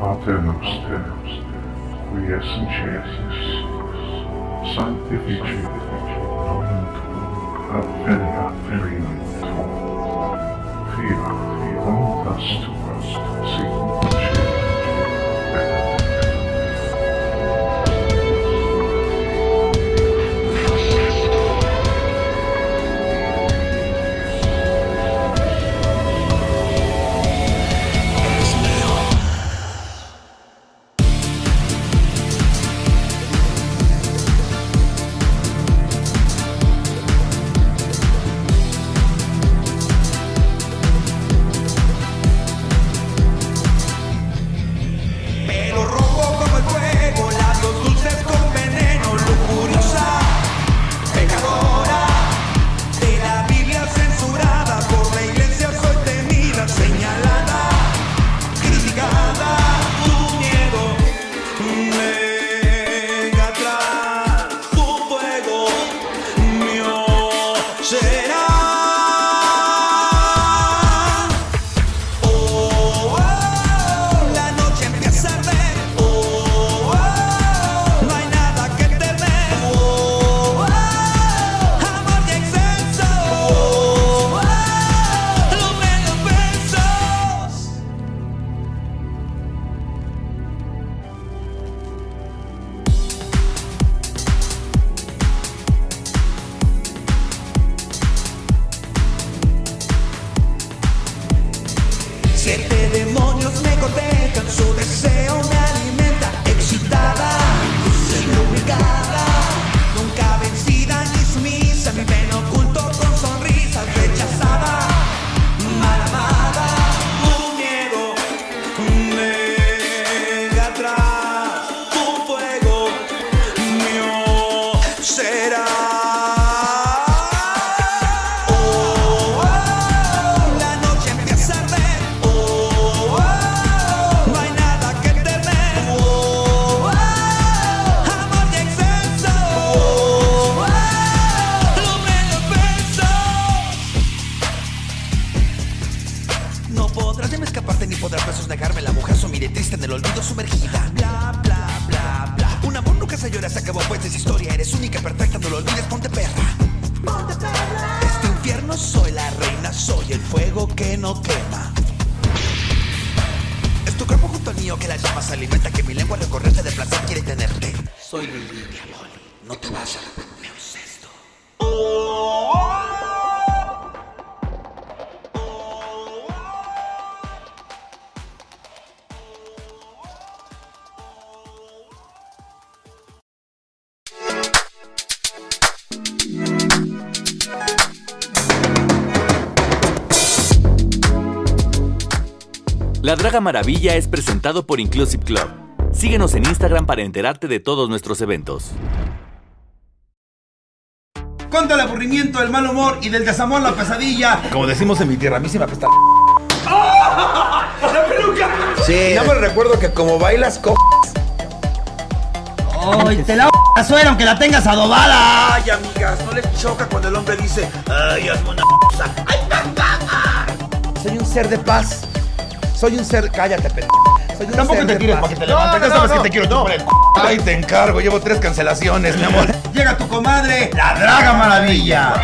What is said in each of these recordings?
Pater noster, qui es in cesis, sanctifici nomen tuum, adveniat regnum tuum, fiat voluntas tuas, La Draga Maravilla es presentado por Inclusive Club. Síguenos en Instagram para enterarte de todos nuestros eventos. Contra el aburrimiento, el mal humor y del desamor, la pesadilla. Como decimos en mi tierra, a mí sí me apesta. ¡La peluca! Sí. Ya me recuerdo que como bailas co... ¡Ay, te la la suera aunque la tengas adobada! Ay, amigas, no les choca cuando el hombre dice, ay, hazme una. ¡Ay, papá! Soy un ser de paz. Soy un ser... Cállate, pendejo. Soy un Tampoco te tires para que te levantes. Ya sabes que te quiero el c***. Ay, te encargo. Llevo tres cancelaciones, mi amor. Llega tu comadre, la Draga Maravilla.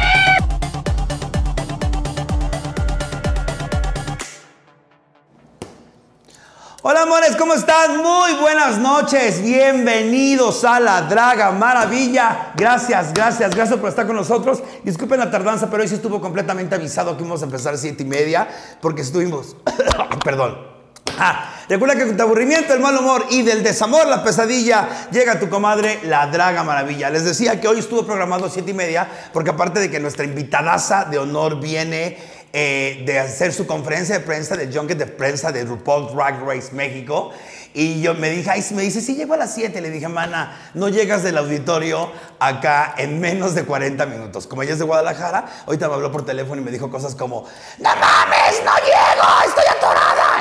Hola amores, ¿cómo están? Muy buenas noches, bienvenidos a la Draga Maravilla. Gracias, gracias, gracias por estar con nosotros. Disculpen la tardanza, pero hoy sí estuvo completamente avisado que íbamos a empezar a siete y media porque estuvimos, perdón. Ah, recuerda que con tu aburrimiento, el mal humor y del desamor, la pesadilla, llega tu comadre, la Draga Maravilla. Les decía que hoy estuvo programado siete y media porque aparte de que nuestra invitadaza de honor viene eh, de hacer su conferencia de prensa, de junket de prensa de RuPaul's Drag Race México. Y yo me dije, ay, me dice, sí, llego a las 7. Le dije, mana, no llegas del auditorio acá en menos de 40 minutos. Como ella es de Guadalajara, ahorita me habló por teléfono y me dijo cosas como, no mames, no llego, estoy.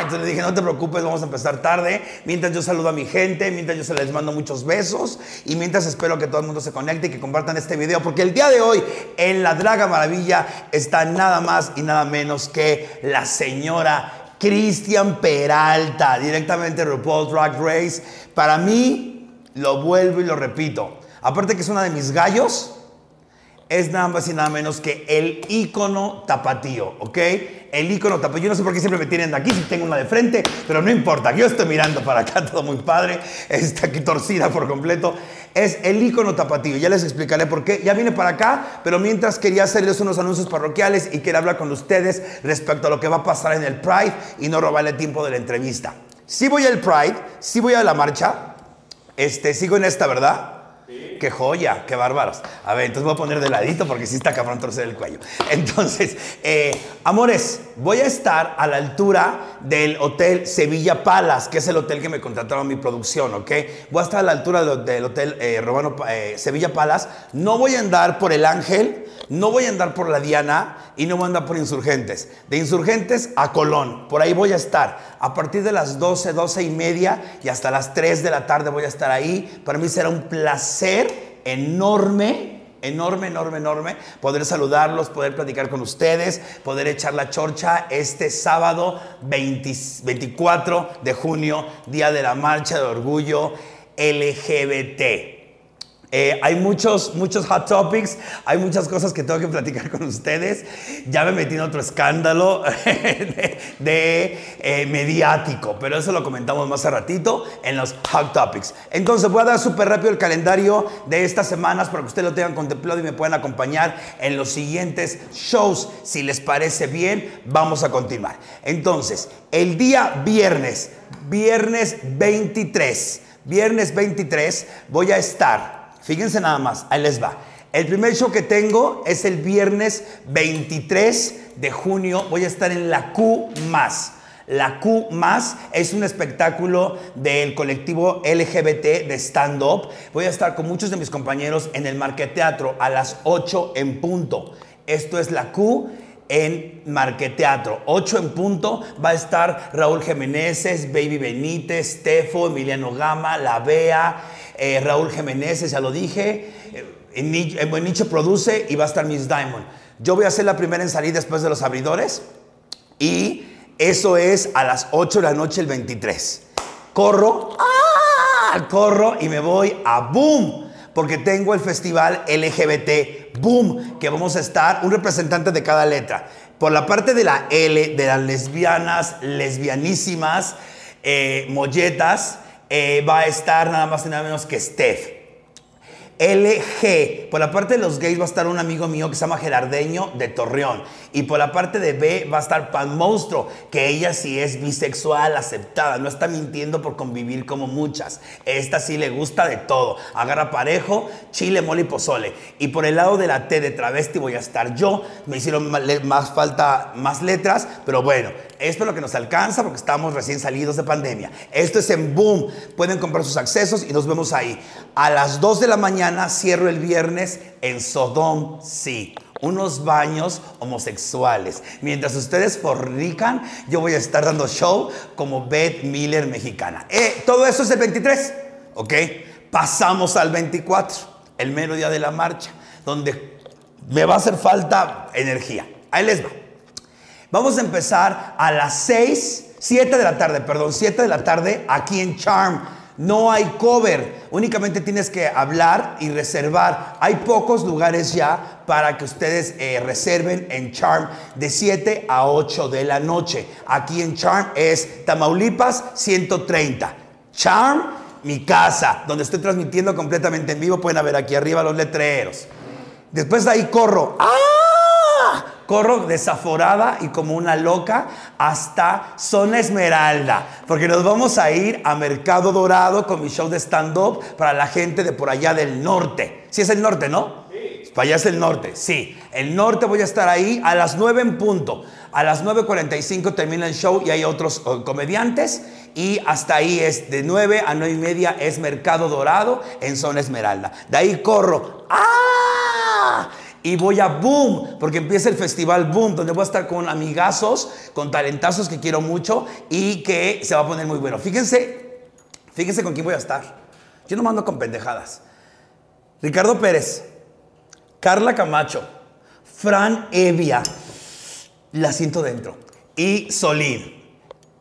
Entonces le dije, no te preocupes, vamos a empezar tarde. Mientras yo saludo a mi gente, mientras yo se les mando muchos besos y mientras espero que todo el mundo se conecte y que compartan este video. Porque el día de hoy en La Draga Maravilla está nada más y nada menos que la señora Cristian Peralta, directamente de RuPaul's Drag Race. Para mí, lo vuelvo y lo repito. Aparte que es una de mis gallos, es nada más y nada menos que el ícono tapatío, ¿ok? El ícono tapatío. Yo no sé por qué siempre me tienen aquí si tengo una de frente, pero no importa. Yo estoy mirando para acá, todo muy padre. Está aquí torcida por completo. Es el ícono tapatío. Ya les explicaré por qué. Ya vine para acá, pero mientras quería hacerles unos anuncios parroquiales y quería hablar con ustedes respecto a lo que va a pasar en el Pride y no robarle tiempo de la entrevista. Sí voy al Pride, sí voy a la marcha. Este, sigo en esta, ¿verdad? Qué joya, qué bárbaros. A ver, entonces voy a poner de ladito porque sí está cabrón torcer el cuello. Entonces, eh, amores, voy a estar a la altura del Hotel Sevilla Palace, que es el hotel que me contrataron mi producción, ¿ok? Voy a estar a la altura del, Hotel eh, Romano eh, Sevilla Palace. No voy a andar por el Ángel, no voy a andar por la Diana y no voy a andar por Insurgentes. De Insurgentes a Colón, por ahí voy a estar. A partir de las 12, 12 y media y hasta las 3 de la tarde voy a estar ahí. Para mí será un placer enorme, enorme, enorme, enorme poder saludarlos, poder platicar con ustedes, poder echar la chorcha este sábado 20 24 de junio, Día de la Marcha de Orgullo LGBT. Eh, hay muchos, muchos hot topics, hay muchas cosas que tengo que platicar con ustedes. Ya me metí en otro escándalo de, eh, mediático, pero eso lo comentamos más a ratito en los hot topics. Entonces voy a dar súper rápido el calendario de estas semanas para que ustedes lo tengan contemplado y me puedan acompañar en los siguientes shows. Si les parece bien, vamos a continuar. Entonces, el día viernes, viernes 23, viernes 23, voy a estar Fíjense nada más, ahí les va. El primer show que tengo es el viernes 23 de junio. Voy a estar en la Q más. La Q más es un espectáculo del colectivo LGBT de stand-up. Voy a estar con muchos de mis compañeros en el Marqueteatro a las 8 en punto. Esto es la Q en Marqueteatro. 8 en punto va a estar Raúl Jiménez, Baby Benítez, Stefo, Emiliano Gama, La Bea, eh, Raúl Jiménez, ya lo dije. Eh, en Nicho produce y va a estar Miss Diamond. Yo voy a ser la primera en salir después de los abridores y eso es a las 8 de la noche el 23. Corro, ¡ah! corro y me voy a Boom porque tengo el festival LGBT Boom, que vamos a estar un representante de cada letra. Por la parte de la L, de las lesbianas, lesbianísimas, eh, molletas, eh, va a estar nada más y nada menos que Steph. LG, por la parte de los gays va a estar un amigo mío que se llama Gerardeño de Torreón. Y por la parte de B va a estar Pan Monstruo, que ella sí es bisexual, aceptada, no está mintiendo por convivir como muchas. Esta sí le gusta de todo. Agarra parejo, chile, mole y pozole. Y por el lado de la T de travesti voy a estar yo. Me hicieron más falta más letras, pero bueno, esto es lo que nos alcanza porque estamos recién salidos de pandemia. Esto es en Boom. Pueden comprar sus accesos y nos vemos ahí. A las 2 de la mañana cierro el viernes en Sodom, sí unos baños homosexuales. Mientras ustedes fornican, yo voy a estar dando show como Beth Miller mexicana. Eh, todo eso es el 23, ¿ok? Pasamos al 24, el mero día de la marcha, donde me va a hacer falta energía. Ahí les va. Vamos a empezar a las 6, 7 de la tarde, perdón, 7 de la tarde aquí en Charm. No hay cover, únicamente tienes que hablar y reservar. Hay pocos lugares ya para que ustedes eh, reserven en Charm de 7 a 8 de la noche. Aquí en Charm es Tamaulipas 130. Charm, mi casa, donde estoy transmitiendo completamente en vivo. Pueden ver aquí arriba los letreros. Después de ahí corro. ¡Ah! Corro desaforada y como una loca hasta Zona Esmeralda, porque nos vamos a ir a Mercado Dorado con mi show de stand-up para la gente de por allá del norte. Si es el norte, ¿no? Sí. Para allá es el norte, sí. El norte voy a estar ahí a las 9 en punto. A las 9.45 termina el show y hay otros eh, comediantes. Y hasta ahí es de 9 a 9 y media es Mercado Dorado en Zona Esmeralda. De ahí corro. ¡Ah! Y voy a Boom, porque empieza el festival Boom, donde voy a estar con amigazos, con talentazos que quiero mucho y que se va a poner muy bueno. Fíjense, fíjense con quién voy a estar. Yo no mando con pendejadas. Ricardo Pérez, Carla Camacho, Fran Evia, la siento dentro, y Solid.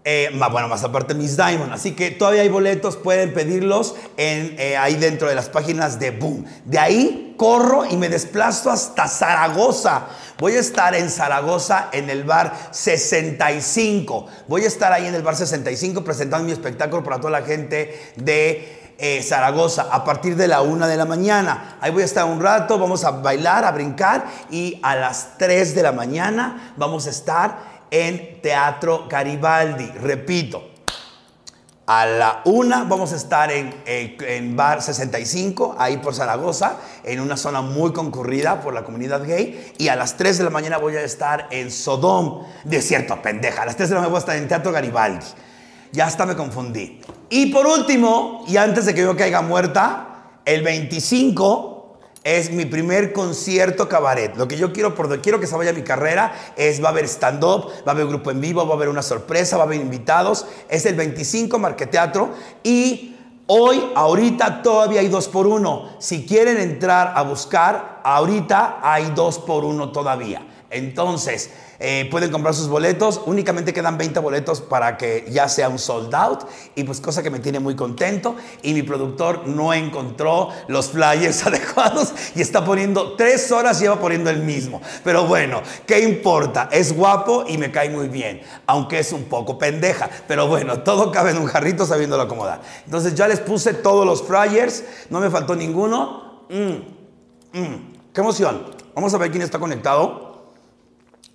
Eh, bueno, más aparte Miss Diamond. Así que todavía hay boletos, pueden pedirlos eh, ahí dentro de las páginas de Boom. De ahí corro y me desplazo hasta Zaragoza. Voy a estar en Zaragoza en el bar 65. Voy a estar ahí en el bar 65 presentando mi espectáculo para toda la gente de eh, Zaragoza a partir de la una de la mañana. Ahí voy a estar un rato, vamos a bailar, a brincar y a las 3 de la mañana vamos a estar en Teatro Garibaldi. Repito, a la una vamos a estar en, en Bar 65, ahí por Zaragoza, en una zona muy concurrida por la comunidad gay. Y a las 3 de la mañana voy a estar en Sodom. De cierto, pendeja. A las 3 de la mañana voy a estar en Teatro Garibaldi. Ya hasta me confundí. Y por último, y antes de que yo caiga muerta, el 25 es mi primer concierto cabaret. Lo que yo quiero, por quiero que se vaya mi carrera, es va a haber stand-up, va a haber grupo en vivo, va a haber una sorpresa, va a haber invitados. Es el 25 Marqueteatro y hoy, ahorita, todavía hay dos por uno. Si quieren entrar a buscar, ahorita hay dos por uno todavía. Entonces, eh, pueden comprar sus boletos. Únicamente quedan 20 boletos para que ya sea un sold out. Y pues cosa que me tiene muy contento. Y mi productor no encontró los flyers adecuados y está poniendo tres horas lleva poniendo el mismo. Pero bueno, ¿qué importa? Es guapo y me cae muy bien. Aunque es un poco pendeja. Pero bueno, todo cabe en un jarrito sabiéndolo acomodar. Entonces ya les puse todos los flyers. No me faltó ninguno. Mm, mm, qué emoción. Vamos a ver quién está conectado.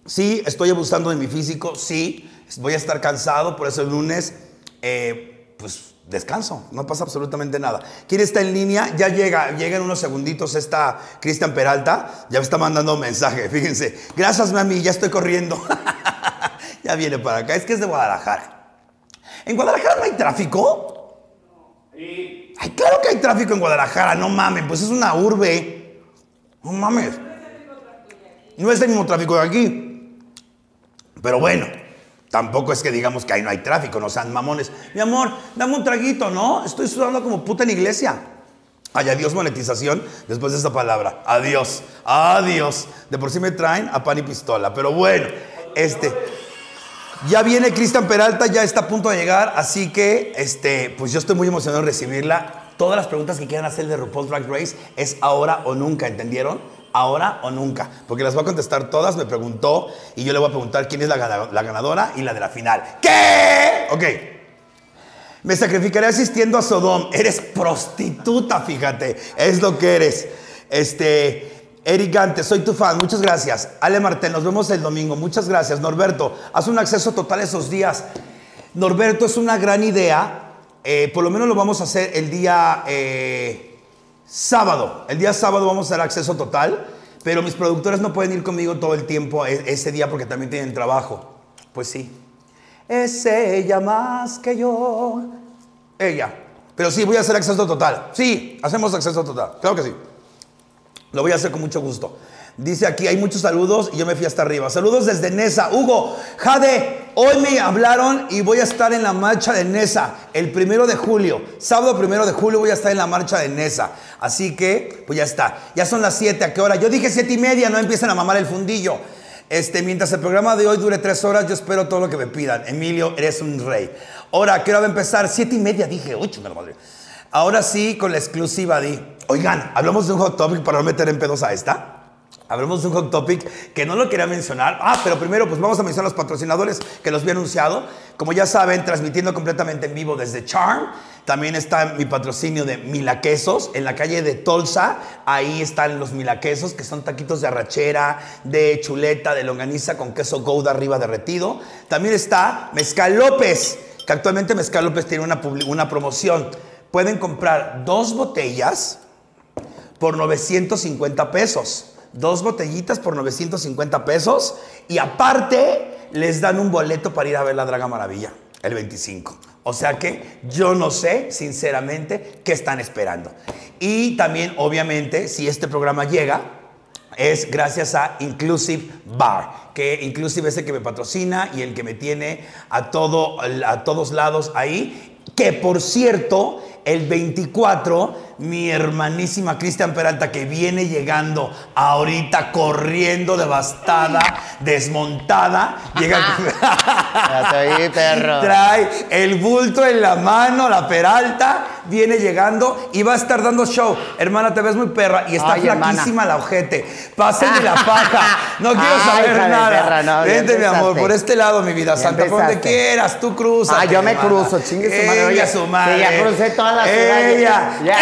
Sí, estoy abusando de mi físico, sí, voy a estar cansado, por eso el lunes, eh, pues descanso, no pasa absolutamente nada. ¿Quién está en línea? Ya llega, llega en unos segunditos esta Cristian Peralta, ya me está mandando un mensaje, fíjense. Gracias, mami, ya estoy corriendo. ya viene para acá, es que es de Guadalajara. ¿En Guadalajara no hay tráfico? Ay, claro que hay tráfico en Guadalajara, no mames, pues es una urbe. No mames. No es el mismo tráfico de aquí. Pero bueno, tampoco es que digamos que ahí no hay tráfico, no sean mamones. Mi amor, dame un traguito, ¿no? Estoy sudando como puta en iglesia. Ay, adiós monetización después de esa palabra. Adiós, adiós. De por sí me traen a pan y pistola. Pero bueno, este. Ya viene Cristian Peralta, ya está a punto de llegar, así que este, pues yo estoy muy emocionado de recibirla. Todas las preguntas que quieran hacer de RuPaul's Drag Race es ahora o nunca, ¿entendieron? Ahora o nunca, porque las voy a contestar todas, me preguntó y yo le voy a preguntar quién es la, gana- la ganadora y la de la final. ¿Qué? Ok. Me sacrificaré asistiendo a Sodom. Eres prostituta, fíjate. Es lo que eres. Este. Eric Gante, soy tu fan, muchas gracias. Ale Martel, nos vemos el domingo, muchas gracias. Norberto, haz un acceso total esos días. Norberto, es una gran idea. Eh, por lo menos lo vamos a hacer el día eh, sábado. El día sábado vamos a hacer acceso total, pero mis productores no pueden ir conmigo todo el tiempo e- ese día porque también tienen trabajo. Pues sí. Es ella más que yo. Ella. Pero sí, voy a hacer acceso total. Sí, hacemos acceso total. Claro que sí. Lo voy a hacer con mucho gusto. Dice aquí, hay muchos saludos y yo me fui hasta arriba. Saludos desde Nesa. Hugo, Jade, hoy me hablaron y voy a estar en la marcha de Nesa el primero de julio. Sábado primero de julio voy a estar en la marcha de Nesa. Así que, pues ya está. Ya son las 7. ¿A qué hora? Yo dije siete y media, no empiecen a mamar el fundillo. Este, mientras el programa de hoy dure tres horas, yo espero todo lo que me pidan. Emilio, eres un rey. Ahora, ¿a ¿qué hora va a empezar? Siete y media, dije. Uy, chingada madre. Ahora sí, con la exclusiva di. Oigan, hablamos de un hot topic para no meter en pedos a esta. Hablamos de un hot topic que no lo quería mencionar. Ah, pero primero pues vamos a mencionar los patrocinadores que los había anunciado. Como ya saben, transmitiendo completamente en vivo desde Charm. También está mi patrocinio de Milaquesos en la calle de Tolsa. Ahí están los Milaquesos, que son taquitos de arrachera, de chuleta, de longaniza con queso Gouda arriba derretido. También está Mezcal López, que actualmente Mezcal López tiene una, una promoción. Pueden comprar dos botellas por 950 pesos. Dos botellitas por 950 pesos. Y aparte, les dan un boleto para ir a ver la Draga Maravilla el 25. O sea que yo no sé, sinceramente, qué están esperando. Y también, obviamente, si este programa llega, es gracias a Inclusive Bar, que Inclusive es el que me patrocina y el que me tiene a, todo, a todos lados ahí. Que por cierto, el 24 mi hermanísima Cristian Peralta, que viene llegando ahorita corriendo, devastada, desmontada. Llega. Oí, perro. Trae el bulto en la mano, la Peralta, viene llegando y va a estar dando show. Hermana, te ves muy perra y está Ay, hermana. flaquísima la ojete. Pásenme la paja. No quiero Ay, saber nada. perra, no, Vente, mi amor, por este lado, mi vida santa. Por donde quieras, tú cruzas. Ah, yo me cruzo, chingue su madre. Ella, su madre. que ya crucé toda la ciudad. Ella. Ya.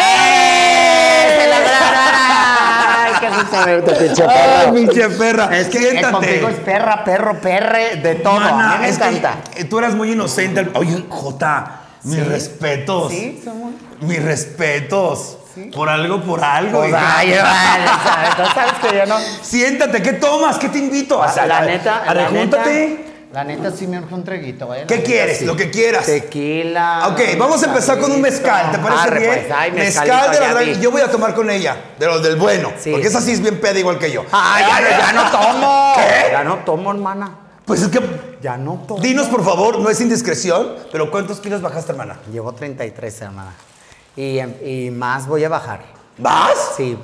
¡Ay, pinche perra. Es que Siéntate. contigo es perra, perro, perre, de todo. Mana, a mí me es encanta. tú eras muy inocente. Oye, Jota, mis respetos. Sí, somos. Mis respetos. Por algo, por algo. Pues, ay, vale, ¿sabes? Tú sabes que yo no. Siéntate, ¿qué tomas? ¿Qué te invito? O sea, la neta, a- la neta, la neta sí me urge un treguito, ¿eh? La ¿Qué neta, quieres? sí. Lo que quieras. Tequila. Ok, vamos a empezar con un mezcal, ¿te parece Arre, bien? pues, ay, mezcal mezcalito, de la ya gran- vi. Yo voy a tomar con ella, de los del bueno. Sí. Porque esa sí es bien peda igual que yo. Ay, ya, no- ya no tomo. ¿Qué? Ya no tomo, hermana. Pues es que. Ya no tomo. Dinos, por favor, no es indiscreción, pero ¿cuántos kilos bajaste, hermana? Llevo 33, hermana. Y, y más voy a bajar. ¿Vas? Sí.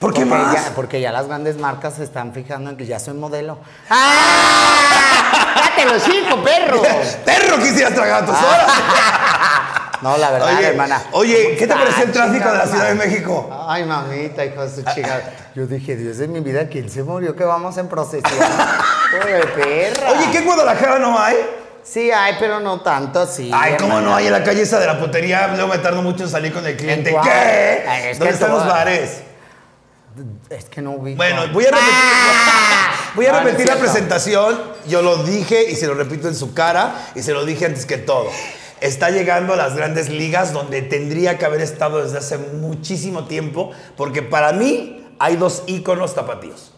¿Por qué porque más? Ya, porque ya las grandes marcas se están fijando en que ya soy modelo. ¡Ah! ¡Date los cinco, perro! Perro, quisieras tragar tus horas. No, la verdad, Oye, hermana. oye, ¿qué te Ah, pareció el tráfico de la Ciudad de. México? Ay, mamita, hijo de su chica. Yo dije, Dios de mi vida, ¿quién se murió? Que vamos en procesión. Pobre perra. Oye, ¿qué en Guadalajara no hay? Sí hay, pero no tanto, sí. Ay, ¿cómo hermana. no hay en la calle esa de la putería? Luego me tardo mucho en salir con el cliente. ¿Qué? Ay, es ¿Dónde que están los bares? Es que no ubico. Bueno, voy a repetir, voy a No, no es repetir la presentación. Yo lo dije y se lo repito en su cara y se lo dije antes que todo. Está llegando a las grandes ligas donde tendría que haber estado desde hace muchísimo tiempo, porque para mí hay dos íconos tapatíos.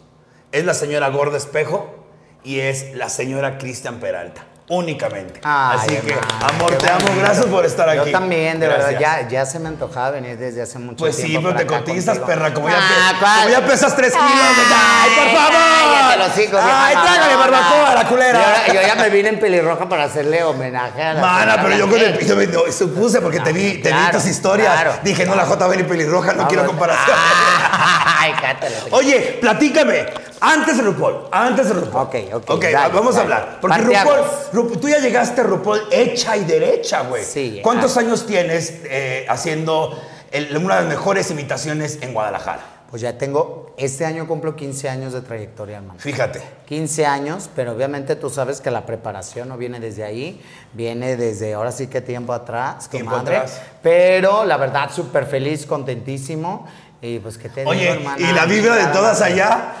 Es la señora Gorda Espejo y es la señora Cristian Peralta. Únicamente. Ay, Así que, amor, te amo. Gracias por estar aquí. Yo también, de Gracias. verdad, ya, ya se me antojaba venir desde hace mucho Pues sí, tiempo. pero te para acá cotizas, contigo. perra. Como ya, Ah, como ya pesas tres kilos. ¡Ay, por favor! Cállate los hijos, ¡Ay, trágale barbacoa a la culera! Yo, ya me vine en pelirroja para hacerle homenaje a la Mana, pero yo con el yo me- no, supuse porque te vi, te vi tus historias. claro. Dije, no, la JB y pelirroja, no, quiero comparación. Ay, cátale. Oye, platícame. Antes de RuPaul, antes de RuPaul. Ok, ok, Ok, dale, vamos a hablar. Porque. RuPaul, Ru- tú ya llegaste a RuPaul hecha y derecha, güey. Sí, ¿Cuántos ah. años tienes eh, haciendo el- una de las mejores imitaciones en Guadalajara? Pues ya tengo, este año cumplo 15 años de trayectoria, hermano. Fíjate. 15 años, pero obviamente tú sabes que la preparación no viene desde ahí, viene desde ahora sí que tiempo atrás, Tiempo comadre. atrás. Pero la verdad, súper feliz, contentísimo. Y pues, ¿qué te digo, Oye, hermana? ¿y la vibra de todas allá?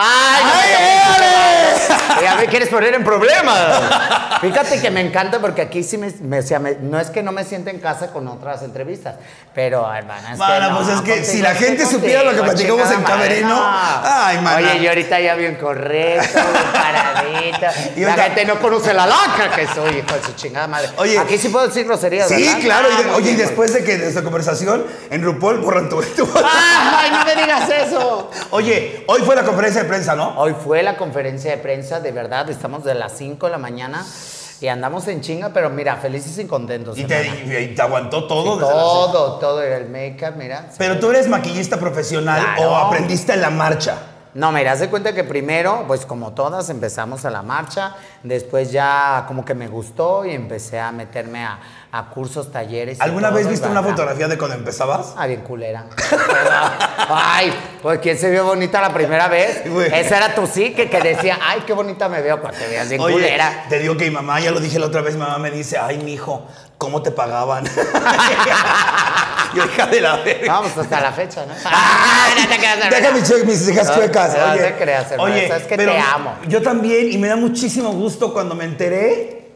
¡Ay, no ¡Ay, Ya me quieres poner en problemas. Fíjate que me encanta porque aquí sí me, me- o sea, me- no es que no me sienta en casa con otras entrevistas, pero hermana, es Mana, que no, pues es que contigo, si la gente supiera lo que platicamos en Camerino, no. ay, mana. Oye, yo ahorita ya bien correcto, bien paradito. Y la gente no conoce la lacra que soy, hijo de su chingada madre. Oye. aquí sí puedo decir groserías, Sí, ¿verdad? claro. y de- Ah, oye, y después de que de esta conversación, en RuPaul borran tu, tu- ¡Ay, no me digas eso! Oye, hoy fue la conferencia de prensa, ¿no? Hoy fue la conferencia de prensa, de verdad, estamos de las 5 de la mañana y andamos en chinga, pero mira, felices y contentos. Y te, y- aguantó todo. Sí, desde todo, todo, el make-up, mira. Pero tú eres maquillista profesional Claro. o aprendiste en la marcha. No, mira, haz de cuenta que primero, pues como todas, empezamos a la marcha, después ya como que me gustó y empecé a meterme a, a cursos, talleres. ¿Alguna vez viste una fotografía de cuando empezabas? Ah, bien culera. ay, pues ¿quién se vio bonita la primera vez? Esa era tu sí, que, que decía, ay, qué bonita me veo cuando te veas bien Oye, culera. te digo que mi mamá, ya lo dije la otra vez, mi mamá me dice, ay, mijo, ¿cómo te pagaban? Yo, hija de la verga. Vamos hasta la fecha, ¿no? Ah, no te creas, de Deja verdad. mis, che- mis hijas No, chuecas. no oye, te creas, hermano, oye, sabes que pero te amo. Yo también, y me da muchísimo gusto cuando me enteré,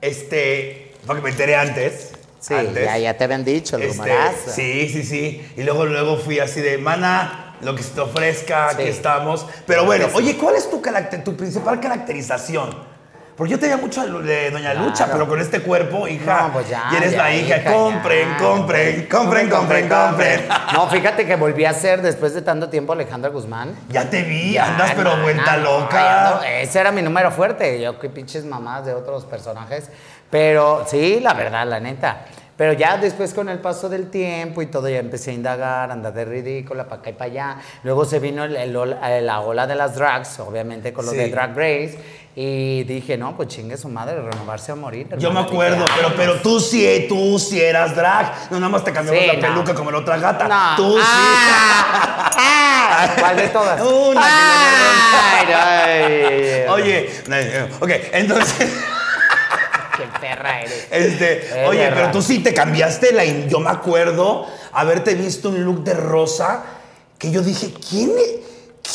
este, porque me enteré antes. Sí, antes, ya, ya te habían dicho, el este. Sí, sí, sí. Y luego, luego fui así de, mana, lo que se te ofrezca, aquí Sí. estamos. Pero bueno, oye, ¿cuál es tu, tu principal caracterización? Porque yo tenía mucho a Lu- de Doña Claro. Lucha, pero con este cuerpo, hija. No, pues ya, Y eres ya, la hija. hija, compren, ya. compren, compren, compren, compren. No, fíjate que volví a ser después de tanto tiempo Alejandra Guzmán. Ya te vi, Ya, andas pero hermana, vuelta no, loca. ando- ese era mi número fuerte. Yo qué pinches mamás de otros personajes. Pero sí, la verdad, la neta. Pero ya después con el paso del tiempo y todo, ya empecé a indagar, andar de ridícula, para acá y para allá. Luego se vino el- el la ola de las drags, obviamente con lo Sí. de Drag Race. Y dije, no, pues chingue su madre, renovarse a morir. Yo me acuerdo, pero, pero tú sí, tú sí eras drag. No, nada más te cambiamos Sí, la no. peluca como la otra gata. No. Tú Ah, ah, ¿Cuál de todas? Una sí. Oye, eh, ok, entonces, Qué perra eres. este, Es oye, pero tú sí te cambiaste la. Yo me acuerdo haberte visto un look de rosa que yo dije, ¿quién es?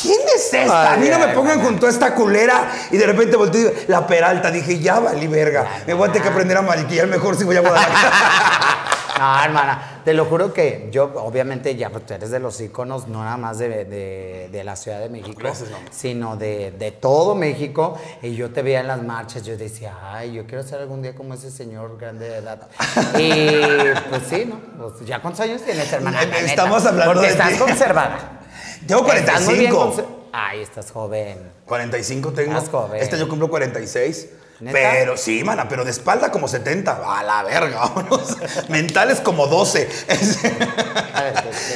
¿Quién es esta? a mí no me pongan ay, con toda esta culera. Y de repente volteé y digo, la peralta. Dije, ya valí verga. Me voy a tener que aprender a maquillar mejor si voy a Guadalajara. No, hermana, te lo juro que yo, obviamente, ya pues, tú eres de los íconos, no nada más de, de- de la Ciudad de México, Gracias, sino de, de todo México. Y yo te veía en las marchas, yo decía, ay, yo quiero ser algún día como ese señor grande de edad. Y pues sí, ¿no? Pues, ¿Ya cuántos años tienes, hermana? Estamos hablando Porque de estás ti. conservada. Tengo Estás muy bien 45. conser- Ay, estás joven. 45 tengo. Estás joven. Este año cumplo 46. ¿Neta? Pero sí, mana, pero de espalda como 70. A la verga, vámonos. Mentales como 12.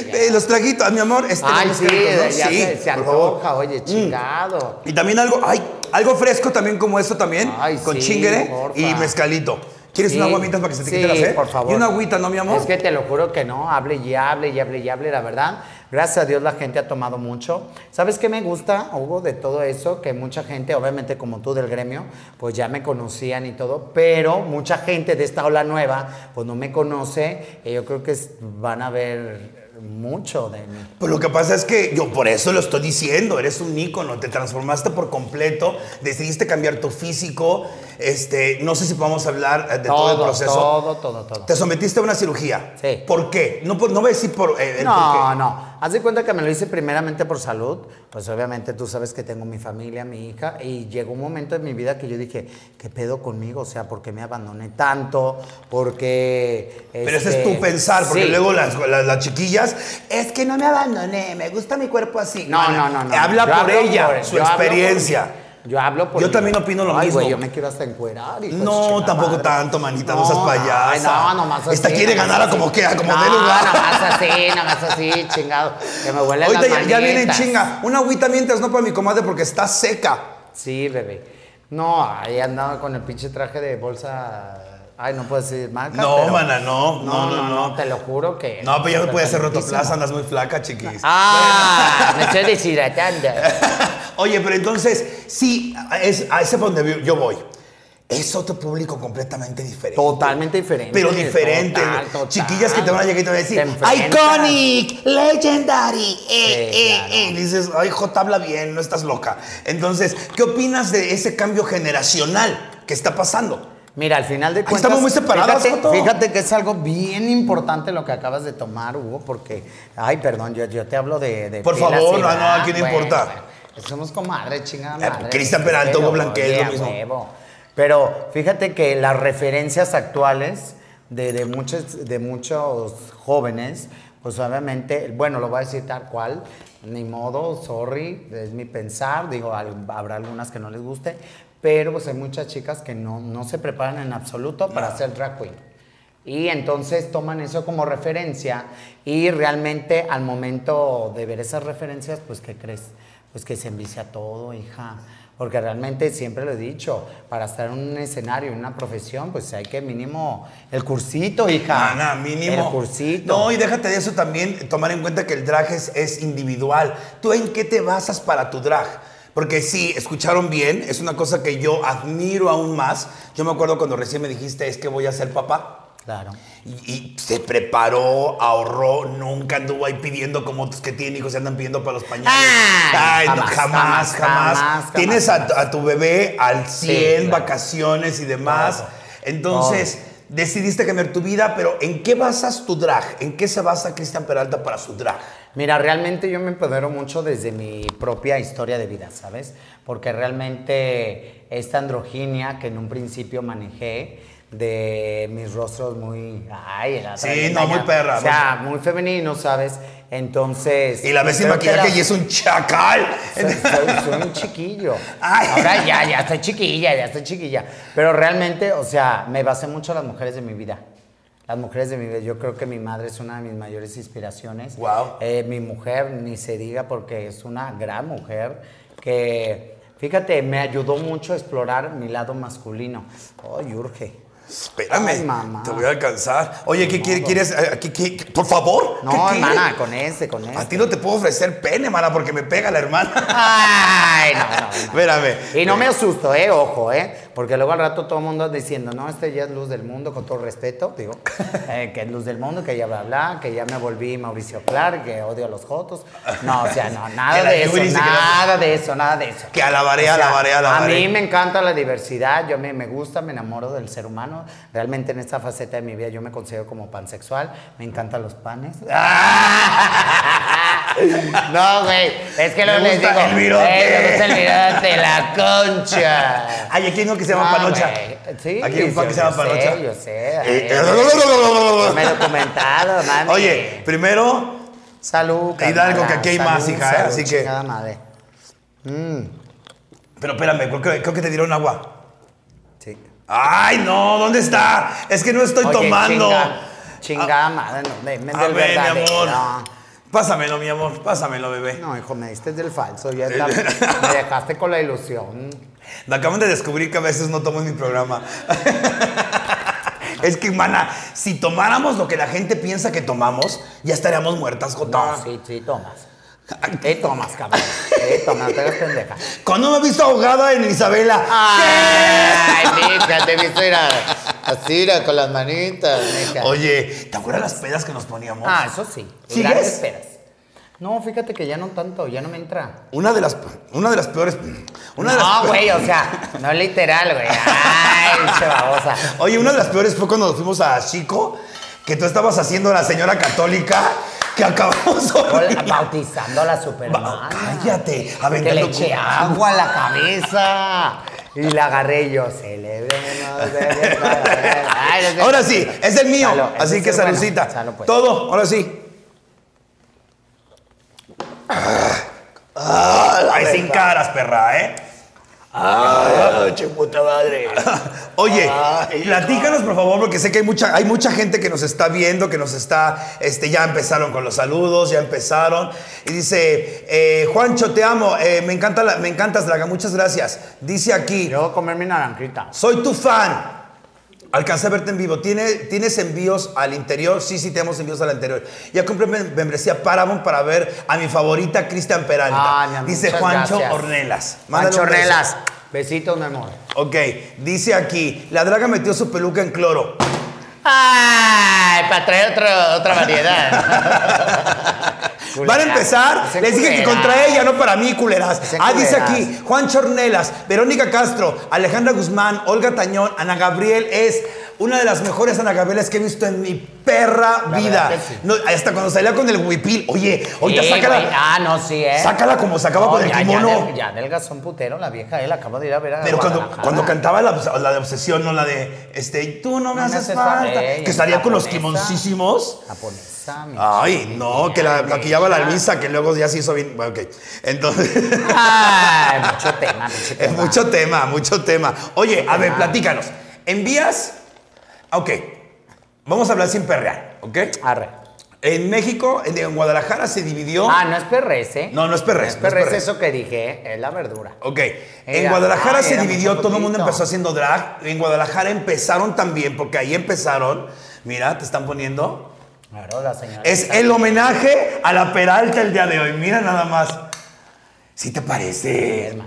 Eh, los traguitos, mi amor. Este, Ay, sí, traguitos, ¿no? ya Sí, se, se por favor. Mm. antoja, oye, chingado. Y también algo, ay, algo fresco también como esto también. Ay, con sí, chingere porfa. y mezcalito. ¿Quieres Sí, una agüita para que se te sí, quite la sed? por favor. Y una agüita, ¿no, mi amor? Es que te lo juro que no, hable y hable y hable y hable, la verdad. Gracias a Dios la gente ha tomado mucho. ¿Sabes qué me gusta, Hugo, de todo eso? Que mucha gente, obviamente como tú del gremio, pues ya me conocían y todo, pero mucha gente de esta ola nueva, pues no me conoce y yo creo que van a ver mucho de mí. Pues lo que pasa es que yo por eso lo estoy diciendo, eres un ícono, te transformaste por completo, decidiste cambiar tu físico, este, no sé si podemos hablar eh, de todo, el proceso. Todo, todo, todo. Te sometiste a una cirugía. Sí. ¿Por qué? No, no voy a decir por eh, el por No, qué. no. Haz de cuenta que me lo hice primeramente por salud. Pues obviamente tú sabes que tengo mi familia, mi hija. Y llegó un momento en mi vida que yo dije, ¿qué pedo conmigo? O sea, ¿por qué me abandoné tanto? Porque. Pero ese este, es tu pensar, porque sí. luego las, las, las chiquillas, es que no me abandoné, me gusta mi cuerpo así. No, no, no. no. Habla Yo por ella, por- su experiencia. Yo hablo por Yo también opino lo Ay, mismo. güey, yo me quiero hasta encuerar. hijo de No, chingada tampoco madre. tanto, manita, no, seas ay, payasa. no, nomás así. Esta quiere ganar a como que, a como no, dé lugar. nomás así, nomás así, chingado. Que me huelen Ahorita las ya, ya viene chinga. Una agüita mientras no para mi comadre porque está seca. Sí, bebé. No, ahí andaba con el pinche traje de bolsa. Ay, no puedo decir marca. No, pero- mana, no, no, no, no. Te lo juro que. No, pero ya no puede ser rotoplaza, andas muy flaca, chiquis. Ah, me estoy deshidratando. Oye, pero entonces, sí, es, a ese donde yo voy. Es otro público completamente diferente. Totalmente diferente. Pero diferente. Total, total. Chiquillas que te van a llegar y te van a decir, iconic, legendary, eh, eh, claro. eh. Y dices, ay, J, habla bien, no estás loca. Entonces, ¿qué opinas de ese cambio generacional que está pasando? Mira, al final de Ahí cuentas. estamos muy separadas, fíjate, fíjate que es algo bien importante lo que acabas de tomar, Hugo, porque. Ay, perdón, yo, yo te hablo de. de Por favor, no, no, aquí no Bueno, importa. bueno, somos comadres, chingada Eh, madre. Cristian Peralta, Hugo Blanquet, lo mismo. huevo. Pero fíjate que las referencias actuales de, de muchos, de muchos jóvenes, pues obviamente, bueno, lo voy a decir tal cual, ni modo, sorry, es mi pensar, digo, al- habrá algunas que no les guste, pero pues hay muchas chicas que no, no se preparan en absoluto para ser drag queen. Y entonces toman eso como referencia y realmente al momento de ver esas referencias, pues ¿qué crees? Pues que se envicia todo, hija. Porque realmente siempre lo he dicho, para estar en un escenario, en una profesión, pues hay que mínimo el cursito, hija. Ana, mínimo. El cursito. No, y déjate de eso también, tomar en cuenta que el drag es, es individual. ¿Tú en qué te basas para tu drag? Porque sí, escucharon bien, es una cosa que yo admiro aún más. Yo me acuerdo cuando recién me dijiste, es que voy a ser papá. Claro. Y, y se preparó, ahorró, nunca anduvo ahí pidiendo como otros que tienen hijos se andan pidiendo para los pañales. Ay, Ay, jamás, jamás, jamás, jamás, jamás, Tienes a, tu- a tu bebé al 100, claro. vacaciones y demás. Entonces, decidiste cambiar tu vida, pero ¿en qué basas tu drag? ¿En qué se basa Cristian Peralta para su drag? Mira, realmente yo me empodero mucho desde mi propia historia de vida, ¿sabes? Porque realmente esta androginia que en un principio manejé de mis rostros muy... Ay, la Sí, no, muy perra, O sea, muy femenino, ¿sabes? Entonces... Y la ves sin maquillaje la- y es un chacal. soy, soy- soy un chiquillo. Ay. Ahora ya, ya estoy chiquilla, ya estoy chiquilla. Pero realmente, o sea, me basé mucho en las mujeres de mi vida. Las mujeres de mi vida, yo creo que mi madre es una de mis mayores inspiraciones. Guau. Eh, mi mujer, ni se diga porque es una gran mujer que, fíjate, me ayudó mucho a explorar mi lado masculino. Ay, urge. Espérame, Ay, mamá. te voy a alcanzar. Oye, ¿qué quiere- quieres? eh, ¿qué- qué- por favor. No, hermana, con este, con este. A ti no te puedo ofrecer pene, mana, porque me pega la hermana. Ay, no, no, no. Espérame. Y no me asusto, ¿eh? Ojo, ¿eh? Porque luego al rato todo el mundo diciendo, no, este ya es luz del mundo, con todo respeto, digo, eh, que es luz del mundo, que ya bla, bla, que ya me volví Mauricio Clark, que odio a los jotos. No, o sea, no, nada de eso, nada de eso, nada de eso. Que alabaré, O sea, alabaré, alabaré. A mí me encanta la diversidad, yo me, me gusta, me enamoro del ser humano. Realmente en esta faceta de mi vida yo me considero como pansexual, me encantan los panes. No, güey, es que lo les digo. el virote. eh, me gusta el virote, la concha. Hay aquí uno que se llama Ah, Panocha. güey. Sí, Aquí hay un pan que se llama Panocha. yo sé, ay, Eh, me he documentado, mami. Oye, primero, Salud. Hidalgo, que aquí hay más, hija, ¿eh? salud, Así que- chingada madre. pero espérame, creo que, creo que te dieron agua. Sí. Ay, no, ¿dónde está? Es que no estoy Oye, tomando. Chinga, chingada madre, no, me, me A ver, mi amor. Pásamelo, mi amor, pásamelo, bebé. No, hijo, me diste del falso. Ya está- me dejaste con la ilusión. Me acaban de descubrir que a veces no tomo en mi programa. es que, mana, si tomáramos lo que la gente piensa que tomamos, ya estaríamos muertas, Jota. No, sí, sí, tomas. ¿Qué tomas, cabrón? ¿Qué tomas? Te pendeja. Cuando me he visto ahogada en Isabela. Ay, mija, te he visto ir a- así, ir con las manitas, mija. Oye, ¿te acuerdas las pedas que nos poníamos? Ah, eso sí. ¿Sigues? Grandes pedas. No, fíjate que ya no tanto, ya no me entra. Una de las, una de las peores. Una de las No, güey, o sea, no literal, güey. Ay, che babosa. Oye, una de las peores fue cuando fuimos a Chico, que tú estabas haciendo la señora católica, que acabamos Bautizando a la supermana. Cállate, Que aventando le eché agua a la cabeza. Y la agarré yo, celebremos. sé. Ahora sí, es el mío. Salud, así que bueno. Salud, pues. Todo, ahora sí. Ah, ay, sin caras, perra, ¿eh? Ah, che puta madre. Oye, Ay, platícanos por favor, porque sé que hay mucha, hay mucha gente que nos está viendo, que nos está, este, ya empezaron con los saludos, ya empezaron. Y dice, eh, Juancho, te amo, eh, me encanta, la- me encantas, Draga, muchas gracias. Dice aquí, Yo voy a comer mi naranjita. soy tu fan. Alcancé a verte en vivo. ¿Tiene, ¿Tienes envíos al interior? Sí, sí, tenemos envíos al interior. Ya compré mem- membresía Paramount para ver a mi favorita Cristian Peralta. Mi amor, Dice muchas Juancho gracias. Ornelas. Mándale un beso. Ornelas. Besitos, mi amor. Ok, dice aquí, la draga metió su peluca en cloro. Ay, para traer otro- otra variedad. Van a empezar, les dije que contra ella, no para mí, culeras. Ah, dice culeras. aquí, Juan Chornelas, Verónica Castro, Alejandra Guzmán, Olga Tañón, Ana Gabriel es una de las mejores Ana Gabrieles que he visto en mi perra La vida. sí. No, hasta cuando salía con el huipil. Oye, ahorita Sí, sácala. güey. Ah, no, sí, ¿eh? Sácala como sacaba No, con el kimono. Ya, ya del gasón putero, la vieja, él acaba de ir a ver a Pero cuando, cuando cantaba la, la de obsesión, no la de, este, tú no me No me haces haces falta. Que salía con los japonesa. kimoncísimos. Japonesa, Ay, no, que la maquillaba la. Luisa, que luego ya se hizo bien. Bueno, ok. Entonces. Ay, mucho tema, mucho es tema. mucho tema, mucho tema. Oye, a ver, platícanos. ¿Envías? Ok. Vamos a hablar sin perrear, ¿ok? Arre. En México, en, Guadalajara se dividió. Ah, no es ¿eh? No, no es perrez, No es no es perrez, perrez. eso que dije, es la verdura. Ok. En Guadalajara ay, se dividió, todo el mundo empezó haciendo drag. En Guadalajara empezaron también, porque ahí empezaron. Mira, te están poniendo. Claro, la señora. Es el homenaje a la Peralta el día de hoy. Mira nada más. ¿Sí te parece?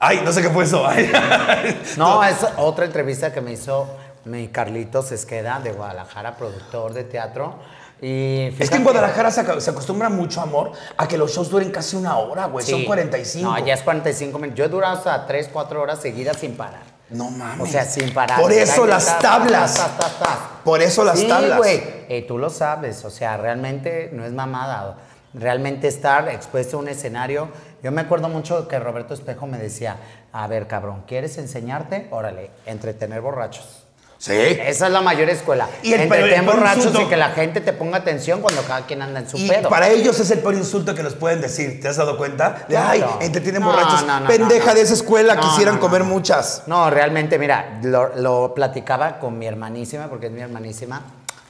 Ay, no sé qué fue eso. Ay. No, es otra entrevista que me hizo mi Carlitos Esqueda de Guadalajara, productor de teatro. Y Es que en Guadalajara se, ac- se acostumbra mucho, amor, a que los shows duren casi una hora, güey. Son Sí. 45. No, ya es 45 minutos. Yo he durado hasta 3, 4 horas seguidas sin parar. No mames. O sea, sin parar. Por eso las ta, ta, tablas. ta, ta, ta. Por eso las sí, tablas. güey. Eh, tú lo sabes. O sea, realmente no es mamada. Realmente estar expuesto a un escenario. Yo me acuerdo mucho que Roberto Espejo me decía: A ver, cabrón, ¿quieres enseñarte? Órale, entretener borrachos. Sí. Esa es la mayor escuela. Y el Entretén borrachos insulto- y que la gente te ponga atención cuando cada quien anda en su Y pedo. para ellos es el peor insulto que nos pueden decir. ¿Te has dado cuenta? De, Claro. ay, entretienen No, borrachos. no, no, Pendeja de esa escuela, quisieran comer muchas. No, realmente, mira, lo, lo platicaba con mi hermanísima, porque es mi hermanísima.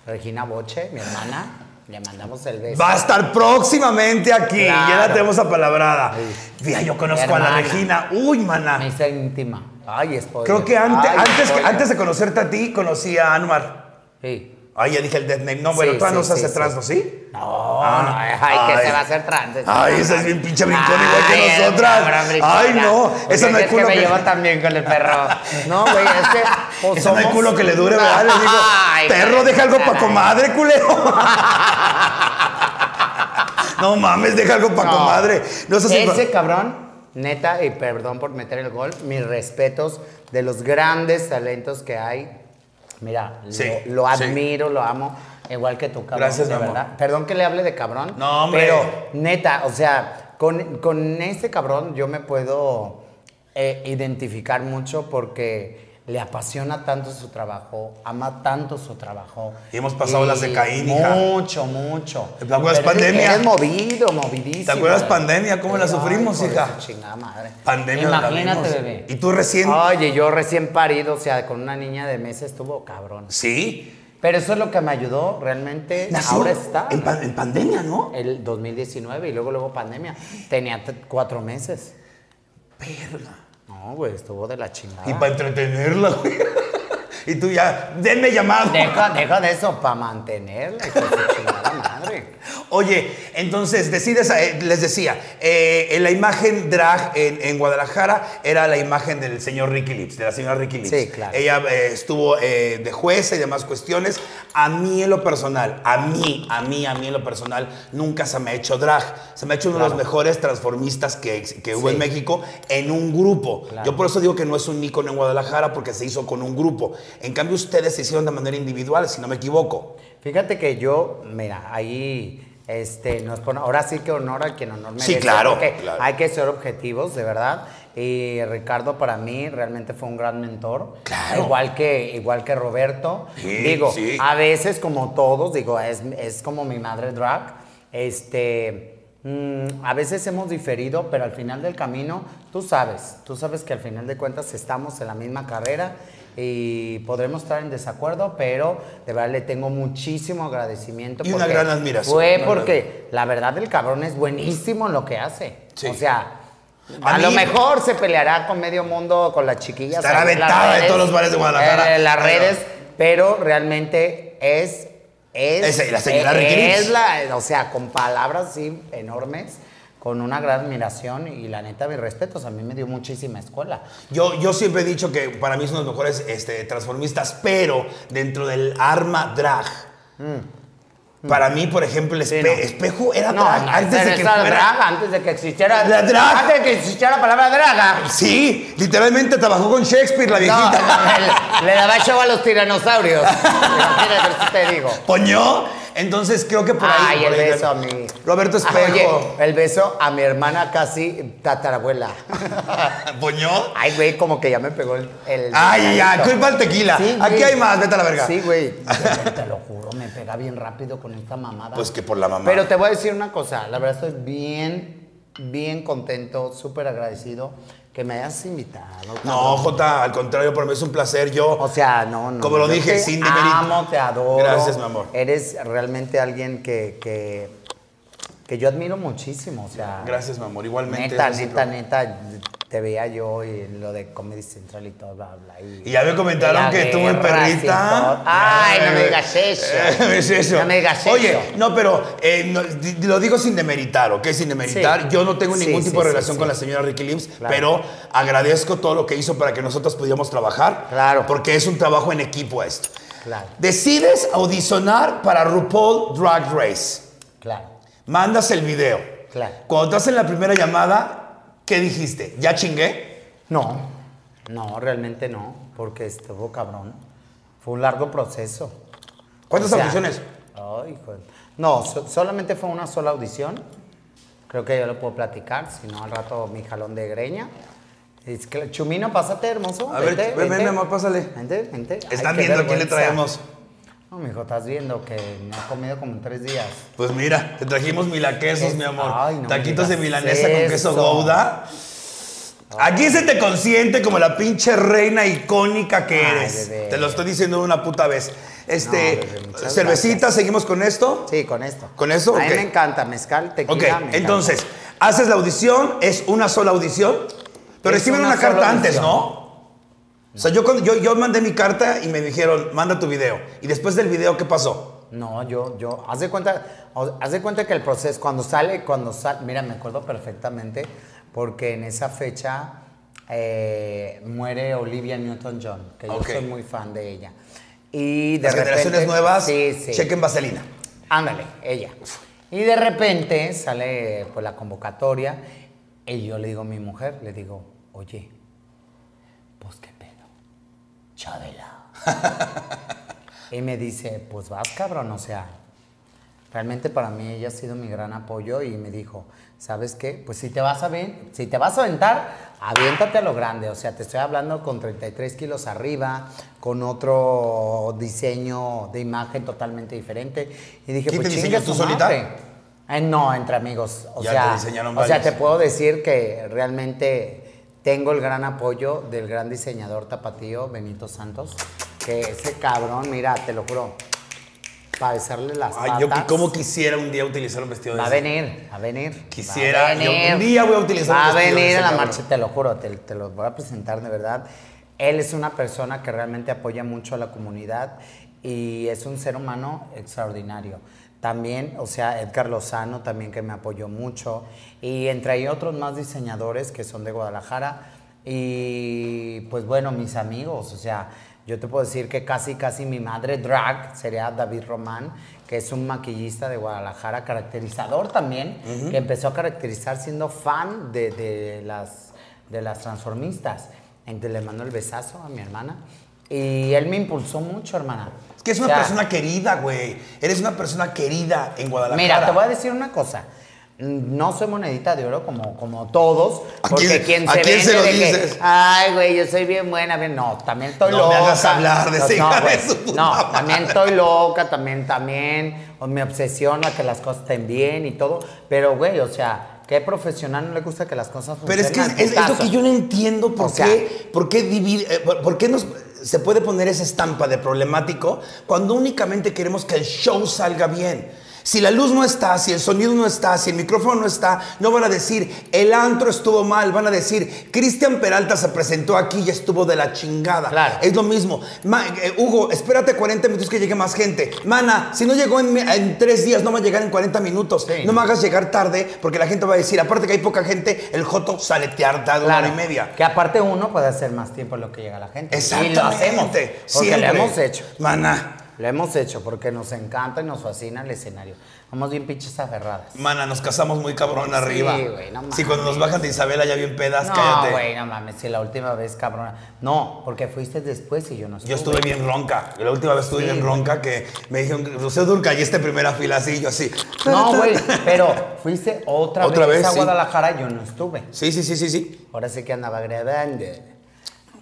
Regina Boche, mi hermana, le mandamos el beso. Va a estar próximamente aquí. Ya la tenemos apalabrada. Fija, yo conozco a la. Regina. Uy, Mi mana. hija íntima. Ay, spoiler. Creo que antes, Ay, antes, spoiler. antes de conocerte a ti, conocí a Anwar. Sí. Ay, ya dije el death name. No, bueno, Sí, no sí, se hace sí, trans. ¿no? ¿Sí? No, Ah, no, ay, que se va a hacer trans. Ay, esa es bien pinche brincona, igual que nosotras. Ay, no, esa no hay es culo que me que- llevo también con el perro. No, güey, es que pues, Eso no hay somos- culo que le dure, ¿verdad? Le digo, Ay, perro, deja algo para comadre, culero. No mames, deja algo para No. comadre. No Ese cabrón, neta, y perdón por meter el gol, mis respetos de los grandes talentos que hay. Mira, Sí, lo, lo sí. admiro, lo amo, igual que tú, cabrón. Gracias, de amor. Perdón que le hable de cabrón. No, hombre. Pero, neta, o sea, con, con este cabrón yo me puedo eh, identificar mucho porque le apasiona tanto su trabajo, ama tanto su trabajo. Y hemos pasado las de Caín. Mucho, mucho. ¿Te acuerdas Pero pandemia? Eres movido, movidísimo. ¿Te acuerdas pandemia? ¿Cómo la sufrimos, hija? chingada madre. Pandemia la Imagínate, bebé. Y tú recién. Oye, yo recién parido, o sea, con una niña de meses estuvo cabrón. Sí. Pero eso es lo que me ayudó realmente. Nació Ahora está. En, pa- en pandemia, ¿no? El 2019 y luego, luego pandemia. Tenía cuatro meses. Verga. No, güey, estuvo de la chingada. Y para entretenerla, güey. Y tú ya, denme llamado. Deja, deja de eso, para mantenerla, hijo Oye, entonces decides, eh, les decía, eh, en la imagen drag en, en Guadalajara era la imagen del señor Ricky Lips, de la señora Ricky Lips. Sí, claro. Ella eh, estuvo eh, de jueza y demás cuestiones. A mí en lo personal, a mí, a mí, a mí en lo personal, nunca se me ha hecho drag. Se me ha hecho uno de los mejores transformistas que, que hubo Sí. en México en un grupo. Claro. Yo por eso digo que no es un ícono en Guadalajara porque se hizo con un grupo. En cambio, ustedes se hicieron de manera individual, si no me equivoco. Fíjate que yo, mira, ahí, este, nos pone, ahora sí que honor a quien honor merece. Sí, claro, claro. hay que ser objetivos, de verdad. Y Ricardo para mí realmente fue un gran mentor. Claro. Igual que, igual que Roberto. Sí, digo, sí. a veces como todos, digo, es, es como mi madre drag. Este, mm, a veces hemos diferido, pero al final del camino, tú sabes, tú sabes que al final de cuentas estamos en la misma carrera y podremos estar en desacuerdo, pero de verdad le tengo muchísimo agradecimiento. Y una gran admiración, Fue porque la verdad el cabrón es buenísimo en lo que hace. Sí. O sea, A a, lo mejor se peleará con medio mundo, con las chiquillas. Estará ahí en todos los bares de Guadalajara. En las redes, pero realmente es... Es, Es la señora Lips. es la, o sea, con palabras así enormes, con una gran admiración y la neta, mis respetos, a mí me dio muchísima escuela. Yo, yo siempre he dicho que para mí son los mejores este, transformistas, pero dentro del arma drag. Para mí, por ejemplo, el Mm. Sí, espe- no. espejo era No, drag no, antes de que fuera. draga, antes de que existiera... La drag. Antes de que existiera la palabra draga. Sí, literalmente trabajó con Shakespeare, la viejita. le, le daba show a los tiranosaurios. Imagínate si te digo. Poñó. Entonces creo que por ahí. Ay, por el ahí- beso a mi. Roberto Espejo. Oye, el beso a mi hermana casi tatarabuela. Poñó. Ay, güey, como que ya me pegó el. el Ay, ya, culpa al tequila. Sí, Aquí güey. hay más, vete a la verga. Sí, güey. Te lo juro, me pega bien rápido con esta mamada. Pues que por la mamá. Pero te voy a decir una cosa, la verdad estoy bien, bien contento, súper agradecido que me hayas invitado. No. Jota, al contrario, para mí es un placer. Yo. O sea, no, no. Como lo dije, te sin demerit- amo, te adoro. Gracias, mi amor. Eres realmente alguien que, que, que yo admiro muchísimo, o sea. Gracias, mi amor. Igualmente. Neta, neta, neta, te veía yo y lo de Comedy Central y todo, bla, bla. Y, Y ya me comentaron que tú, muy guerra, perrita. Ay, no me digas eso. Es eso. No me digas eso. Oye, no, pero eh, no, lo digo sin demeritar, ¿ok? Sin demeritar. Sí. Yo no tengo ningún sí, tipo de relación con la señora Ricky Claro. pero agradezco todo lo que hizo para que nosotros pudiéramos trabajar. Claro. Porque es un trabajo en equipo esto. Claro, Decides audicionar para RuPaul Drag Race. claro. Mandas el video. Claro. Cuando te hacen la primera llamada, ¿qué dijiste? ¿Ya chingué? No, no, realmente no, porque estuvo cabrón. Fue un largo proceso. ¿Cuántas O sea, audiciones? Ay, hijo No, so- solamente fue una sola audición. Creo que yo lo puedo platicar, si no al rato mi jalón de greña. Es que, Chumino, pásate, hermoso. A ver, vente, ven, ven, vente. mi amor, pásale. Vente, vente. Ay, Están qué viendo a quién le vergüenza. traemos. No, mijo, estás viendo que no he comido como en tres días. Pues mira, te trajimos milaquesos, Es- mi amor. Ay, no Taquitos de milanesa con queso eso. gouda. Aquí se te consiente como la pinche reina icónica que Ay, eres. bebé. Te lo estoy diciendo una puta vez. Este, No, bebé, muchas cervecita, gracias. seguimos con esto. Sí, con esto. ¿Con eso? A mí me encanta mezcal, tequila. Ok, me entonces, haces la audición, es una sola audición, pero Es reciben una una, carta antes. ¿no? O sea, yo, cuando- yo, yo mandé mi carta y me dijeron, manda tu video. Y después del video, ¿qué pasó? No, yo, yo, haz de cuenta, haz de cuenta que el proceso, cuando sale, cuando sale, mira, me acuerdo perfectamente, porque en esa fecha eh, muere Olivia Newton-John, que yo soy muy fan de ella. Y de Las repente, generaciones nuevas, sí, sí. chequen vaselina. Ándale, ella. Y de repente sale pues la convocatoria y yo le digo a mi mujer, le digo, oye, Chabela. y me dice, pues vas cabrón, o sea, realmente para mí ella ha sido mi gran apoyo y me dijo, ¿sabes qué? Pues si te vas a si te vas a aventar, aviéntate a lo grande, o sea, te estoy hablando con 33 kilos arriba, con otro diseño de imagen totalmente diferente. Y dije, ¿Quién pues te chingue tú solita? Eh, no, entre amigos. O Ya sea, te o sea, te puedo decir que realmente tengo el gran apoyo del gran diseñador tapatío Benito Santos, que ese cabrón, mira, te lo juro, para besarle las Ay, yo patas. como quisiera un día utilizar un vestido de Va a ese. venir, va a venir. Quisiera, va a yo venir. un día voy a utilizar Va un a vestido de venir ese a la cabrón. marcha, te lo juro, te, te lo voy a presentar de verdad. Él es una persona que realmente apoya mucho a la comunidad y es un ser humano extraordinario. También, o sea, Edgar Lozano también que me apoyó mucho. Y entre ahí otros más diseñadores que son de Guadalajara. Y pues bueno, mis amigos, o sea, yo te puedo decir que casi, casi mi madre drag sería David Román, que es un maquillista de Guadalajara, caracterizador también, que empezó a caracterizar siendo fan de, de las, de las transformistas. Entonces le mando el besazo a mi hermana y él me impulsó mucho, hermana. Es que es una O sea, persona querida, güey. Eres una persona querida en Guadalajara. Mira, te voy a decir una cosa. No soy monedita de oro como, como todos, ¿A porque quién- quien a se quién vende se lo de que, dices? ay, güey, yo soy bien buena, bien, no, también estoy No me loca. hagas hablar de esa no, hija de su no, también estoy loca, también, también, o me obsesiona que las cosas estén bien y todo, pero, güey, o sea, ¿qué profesional no le gusta que las cosas Pero es que funcionen es, es- es lo que yo no entiendo por O sea- qué, por qué divide- eh, por, por qué nos se puede poner esa estampa de problemático cuando únicamente queremos que el show salga bien. Si la luz no está, si el sonido no está, si el micrófono no está, no van a decir el antro estuvo mal, van a decir Cristian Peralta se presentó aquí y estuvo de la chingada. Claro. Es lo mismo. Ma- eh, Hugo, espérate 40 minutos que llegue más gente. Mana, si no llegó en, en tres días, no va a llegar en 40 minutos. Sí. No me hagas llegar tarde porque la gente va a decir, aparte que hay poca gente, el Joto sale tardado una hora y media. Que aparte uno puede hacer más tiempo en lo que llega la gente. Exactamente. Y lo hacemos. Porque siempre. lo hemos hecho. Mana, Lo hemos hecho porque nos encanta y nos fascina el escenario. Somos bien pinches aferradas. mana, nos casamos muy cabrón Sí, arriba. güey, no Si cuando nos bajan de Isabela ya bien pedas, No, cállate. güey, no mames, si la última vez, cabrona. No, porque fuiste después y yo no estuve. Yo estuve bien ronca. La última vez estuve Sí, bien güey. ronca que me dijeron, Rocío Durca, y esta primera fila así, yo así. No, güey, pero fuiste otra, Otra vez, vez, a sí. Guadalajara y yo no estuve. Sí, sí, sí, sí, sí. Ahora sí que andaba grabando.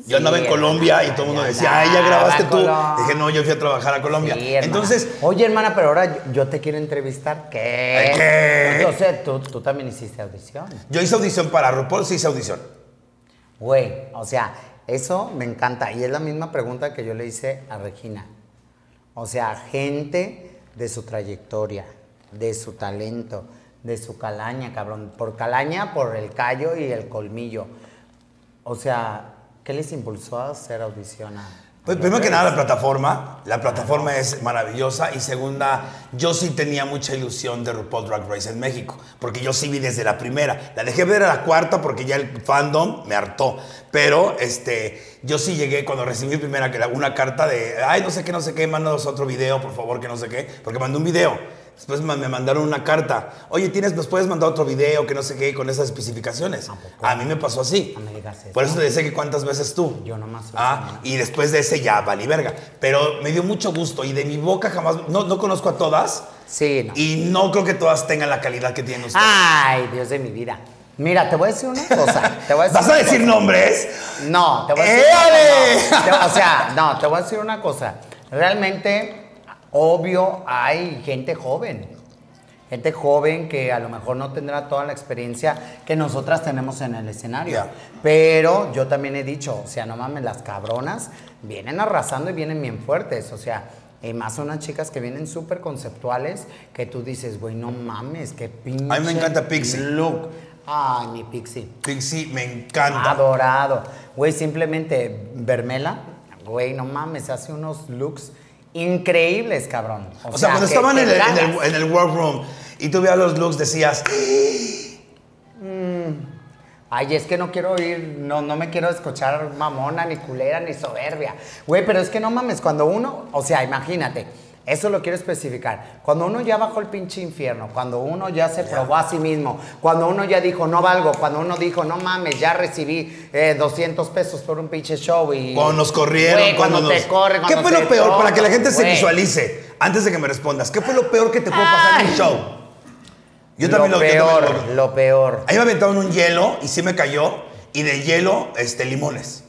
Yo andaba Sí, en Colombia y todo el mundo decía, ay, ya grabaste tú. Dije, no, yo fui a trabajar a Colombia. Sí. Entonces, Oye, hermana, pero ahora yo, te quiero entrevistar. ¿Qué? ¿Qué? Yo sé, tú, tú también hiciste audición. yo hice audición para RuPaul, sí hice audición. Güey, o sea, eso me encanta. Y es la misma pregunta que yo le hice a Regina. O sea, gente de su trayectoria, de su talento, de su calaña, cabrón. Por calaña, por el callo y el colmillo. O sea, ¿qué les impulsó a hacer audición a- Pues primero que nada la plataforma, la plataforma es maravillosa. Y segunda, yo sí tenía mucha ilusión de RuPaul Drag Race en México, porque yo sí vi desde la primera, la dejé ver a la cuarta porque ya el fandom me hartó, pero este, yo sí llegué cuando recibí primera una carta de, ay, no sé qué, no sé qué, mándanos otro video, por favor, que no sé qué, porque mandé un video. Después me mandaron una carta. Oye, ¿tienes, ¿nos puedes mandar otro video que no sé qué con esas especificaciones? ¿A mí me pasó así. Eso. Por eso te decía que cuántas veces tú. Yo nomás Ah, y después de ese ya valí verga. Pero me dio mucho gusto y de mi boca jamás. No, no conozco a todas Sí, no. y no creo que todas tengan la calidad que tienen ustedes. Ay, Dios de mi vida. Mira, te voy a decir una cosa. Te voy a decir ¿Vas a decir cosa. nombres? No, te voy a decir. ¡Éale! no, te- o sea, no, te voy a decir una cosa. Realmente, obvio, hay gente joven. Gente joven que a lo mejor no tendrá toda la experiencia que nosotras tenemos en el escenario. Pero yo también he dicho, o sea, no mames, las cabronas vienen arrasando y vienen bien fuertes. O sea, Y más unas chicas que vienen súper conceptuales que tú dices, güey, no mames, qué pinche. A mí me encanta Pixie. Look. Ay, mi Pixie. Pixie me encanta. Adorado. Güey, simplemente Vermela, güey, no mames, hace unos looks increíbles, cabrón. O, sea, cuando estaban en el, en, el, en el workroom y tú veías los looks, decías, Ay, es que no quiero ir, no, no me quiero escuchar mamona, ni culera, ni soberbia. Güey, pero es que no mames, cuando uno, o sea, imagínate, eso lo quiero especificar. Cuando uno ya bajó el pinche infierno, cuando uno ya se probó a sí mismo, cuando uno ya dijo, no valgo, cuando uno dijo, no mames, ya recibí eh, 200 pesos por un pinche show y... cuando nos corrieron, Güey, cuando, nos- te corre, ¿Qué cuando fue lo peor? Para que la gente se visualice, antes de que me respondas, ¿qué fue lo peor que te pudo pasar en un show? Yo también lo lo, yo también peor, lo- lo peor. Ahí me aventaron un hielo y sí me cayó. Y de hielo, este, limones.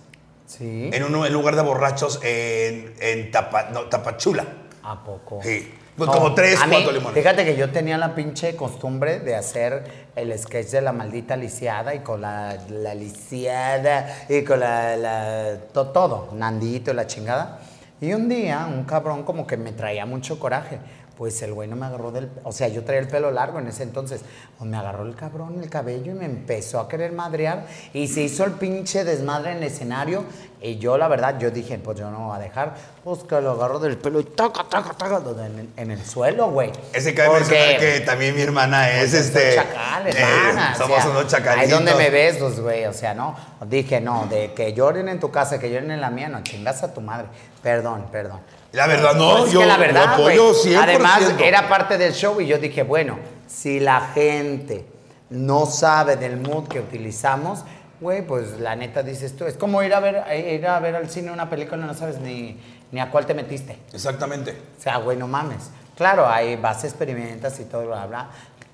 Sí. En un en lugar de borrachos en, en Tapa- no, Tapachula. ¿A poco? Sí. Pues como tres, a mí, cuatro limones. Fíjate que yo tenía la pinche costumbre de hacer el sketch de la maldita lisiada y con la, la lisiada y con la, la- to- todo, Nandito y la chingada. Y un día un cabrón como que me traía mucho coraje. Pues el güey no me agarró del... O sea, yo traía el pelo largo en ese entonces. Pues me agarró el cabrón el cabello y me empezó a querer madrear. Y se hizo el pinche desmadre en el escenario. Y yo, la verdad, yo dije, pues yo no voy a dejar. Pues que lo agarró del pelo y taca, taca, taca, en, el- en el suelo, güey. Ese cabe mencionar que también mi hermana es pues, este. chacal, eh, hermana. o somos sea, unos chacalitos. Ahí donde me ves, pues, güey, o sea, no. Dije, no, de que lloren en tu casa, que lloren en la mía, no, chingas a tu madre. Perdón, perdón. La verdad, no, Pues es yo que la lo verdad, apoyo güey, 100%. Además, era parte del show y yo dije, bueno, si la gente no sabe del mood que utilizamos, güey, pues la neta dices tú, es como ir a ver, ir a ver al cine una película y no sabes ni, ni a cuál te metiste. Exactamente. O sea, güey, no mames. Claro, ahí vas, experimentas y todo, bla, bla.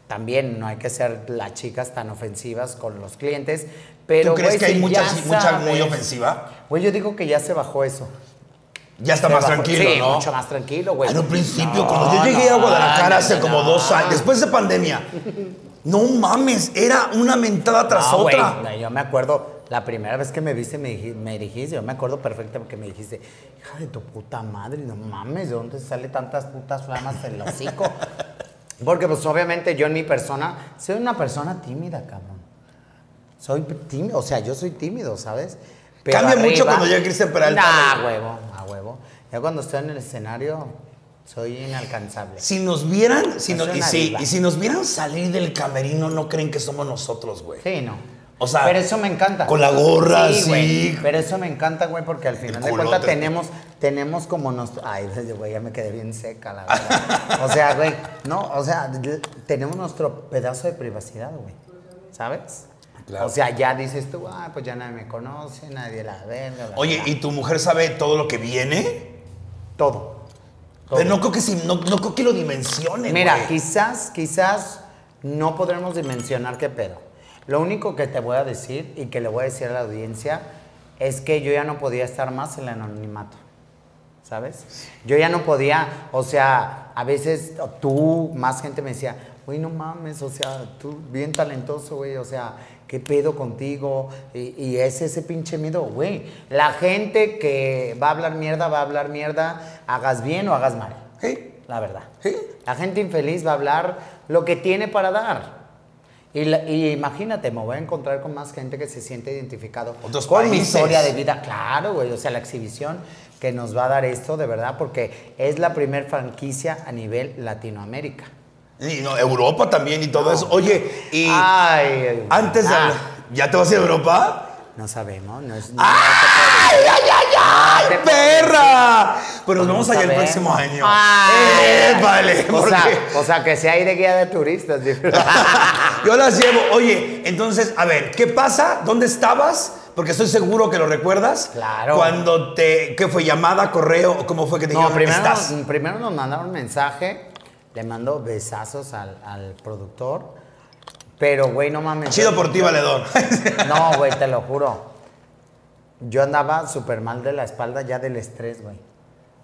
También no hay que ser las chicas tan ofensivas con los clientes, pero, ¿Tú crees que hay si mucha, mucha muy ofensiva? Güey, yo digo que ya se bajó eso. Ya está más tranquilo, sí, ¿no? mucho más tranquilo, güey. En un principio, No, cuando yo llegué a Guadalajara no, hace no, como dos años, después de pandemia, no mames, era una mentada tras otra. yo me acuerdo, la primera vez que me viste, me, me dijiste, yo me acuerdo perfecto que me dijiste, hija de tu puta madre, no mames, ¿de dónde sale tantas putas flamas del hocico? Porque pues obviamente yo en mi persona, soy una persona tímida, cabrón. Soy tímido, o sea, yo soy tímido, ¿sabes? Cambia mucho cuando llega Cristian Peralta, Nah, huevo, huevo. Ya cuando estoy en el escenario, soy inalcanzable. Si nos vieran, si nos- y, si, y si nos vieran salir del camerino, no creen que somos nosotros, güey. Sí, no. O sea, pero eso me encanta. con la gorra, güey. sí. Pero eso me encanta, güey, porque al final de cuentas tenemos, tenemos como nuestro. Ay, güey, ya me quedé bien seca, la verdad. o sea, güey, no, o sea, tenemos nuestro pedazo de privacidad, güey. ¿Sabes? Claro. O sea, ya dices tú, ah, pues ya nadie me conoce, nadie la ve. bla, bla, Oye, bla". ¿y tu mujer sabe todo lo que viene? todo. todo. Pero no creo que, no, no creo que lo dimensionen, Mira, güey. quizás, quizás no podremos dimensionar qué pedo. Lo único que te voy a decir y que le voy a decir a la audiencia es que yo ya no podía estar más en el anonimato. ¿Sabes? Yo ya no podía, o sea, a veces tú, más gente me decía, güey, no mames, o sea, tú bien talentoso, güey, o sea, ¿qué pedo contigo? Y, y es ese pinche miedo, güey. La gente que va a hablar mierda, va a hablar mierda, hagas bien o hagas mal. Sí. La verdad. Sí. La gente infeliz va a hablar lo que tiene para dar. Y, la- y imagínate, me voy a encontrar con más gente que se siente identificado Otros con mi historia de vida. Claro, güey. O sea, la exhibición que nos va a dar esto, de verdad, porque es la primer franquicia a nivel Latinoamérica. Y no, Europa también y todo eso. Oye, y Ay, antes de... ah, ¿Ya te vas a ir a Europa? No sabemos. No es, no ¡Ay, ay, ay, ay! No puedo ¡Perra! Pues nos No vamos allá el próximo año. Ay. Eh, vale, O sea, o sea, que sea de guía de turistas. yo las llevo. Oye, entonces, a ver, ¿qué pasa? ¿Dónde estabas? Porque estoy seguro que lo recuerdas. Claro. Cuando te... ¿Qué fue? ¿Llamada, correo? ¿Cómo fue que te No, dijeron? primero, ¿Estás? primero nos mandaron un mensaje, le mando besazos al, al productor, pero güey, no mames. Chido por ti, valedor. No, güey, te lo juro. Yo andaba súper mal de la espalda ya del estrés, güey.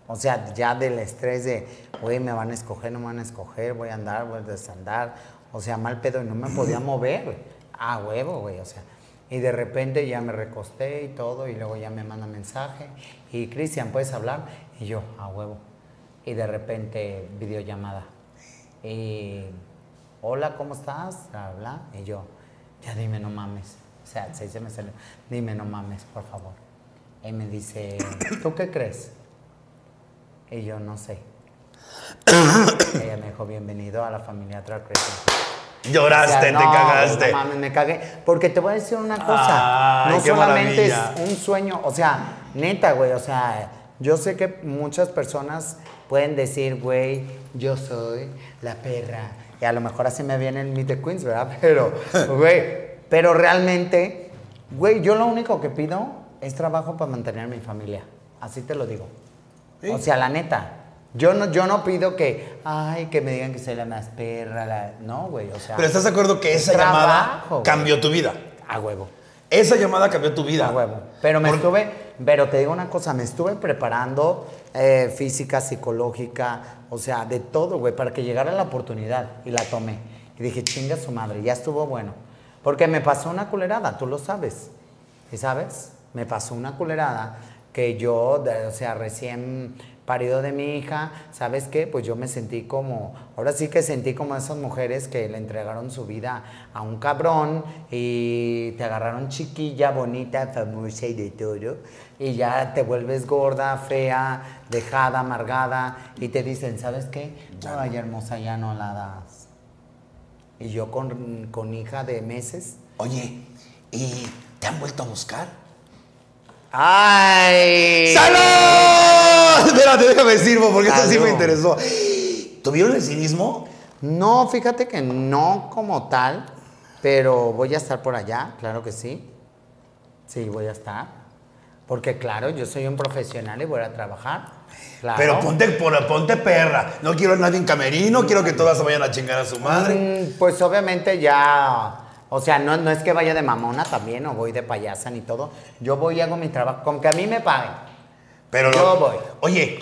O sea, ya del estrés de, güey, me van a escoger, no me van a escoger, voy a andar, voy a desandar. O sea, mal pedo y no me podía mover, güey. Ah, huevo, güey, o sea. Y de repente ya me recosté y todo, y luego ya me manda mensaje. Y Cristian, ¿puedes hablar? Y yo, a huevo. Y de repente, videollamada. Y, hola, ¿cómo estás? Bla, bla. Y yo, ya dime, no mames. O sea, se se me salió. Dime, no mames, por favor. Y me dice, ¿tú qué crees? Y yo, no sé. Ella me dijo, bienvenido a la familia Track Racing. Lloraste, O sea, no, te cagaste. No mames, me cagué. Porque te voy a decir una cosa. Ay, no solamente es un sueño, o sea, neta, güey, o sea, yo sé que muchas personas pueden decir, güey, yo soy la perra. Y a lo mejor así me viene el Meet the Queens, ¿verdad? Pero, güey, pero realmente, güey, yo lo único que pido es trabajo para mantener a mi familia. Así te lo digo. O sea, la neta. Yo no, yo no pido que, ay, que me digan que soy la más perra. la- No, güey, o sea. Pero estás de acuerdo que esa Trabajo, llamada cambió tu vida. A huevo. Esa llamada cambió tu vida. A huevo. Pero me Por- estuve, pero te digo una cosa, me estuve preparando eh, física, psicológica, o sea, de todo, güey, para que llegara la oportunidad. Y la tomé. Y dije, chinga su madre, ya estuvo bueno. Porque me pasó una culerada, tú lo sabes. ¿Y sabes? Me pasó una culerada que yo, o sea, recién parido de mi hija, ¿sabes qué? Pues yo me sentí como, ahora sí que sentí como esas mujeres que le entregaron su vida a un cabrón y te agarraron chiquilla, bonita, famosa y de todo, y ya te vuelves gorda, fea, dejada, amargada, y te dicen, ¿sabes qué? Ay, hermosa, ya no la das. Y yo con, con hija de meses, Oye, ¿y te han vuelto a buscar? ¡ay! ¡Salud! Espérate, déjame sirvo porque esto sí me interesó. ¿Tuvieron el cinismo? No, fíjate que no como tal, pero voy a estar por allá, claro que sí. Sí, voy a estar. Porque claro, yo soy un profesional y voy a trabajar. Claro. Pero ponte, ponte perra. No quiero a nadie en camerino, quiero que todas se vayan a chingar a su madre. Mm, Pues obviamente ya, o sea, no, no es que vaya de mamona también o voy de payasa ni todo. Yo voy y hago mi trabajo, con que a mí me paguen. Pero Yo no- voy. Oye,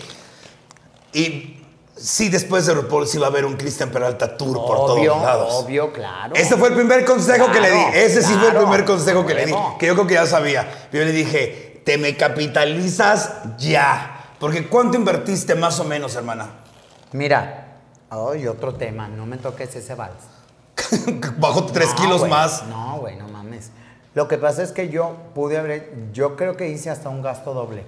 y sí, después de RuPaul sí va a haber un Cristian Peralta Tour por todos lados. obvio, claro. Ese fue el primer consejo que le di. Claro, Ese sí fue el primer consejo que le di. Que yo creo que ya sabía. Yo le dije, te me capitalizas ya. Porque ¿cuánto invertiste más o menos, hermana? Mira, ay, otro tema, no me toques ese vals. Bajo tres No, kilos más. No, güey, no mames. Lo que pasa es que yo pude haber, yo creo que hice hasta un gasto doble.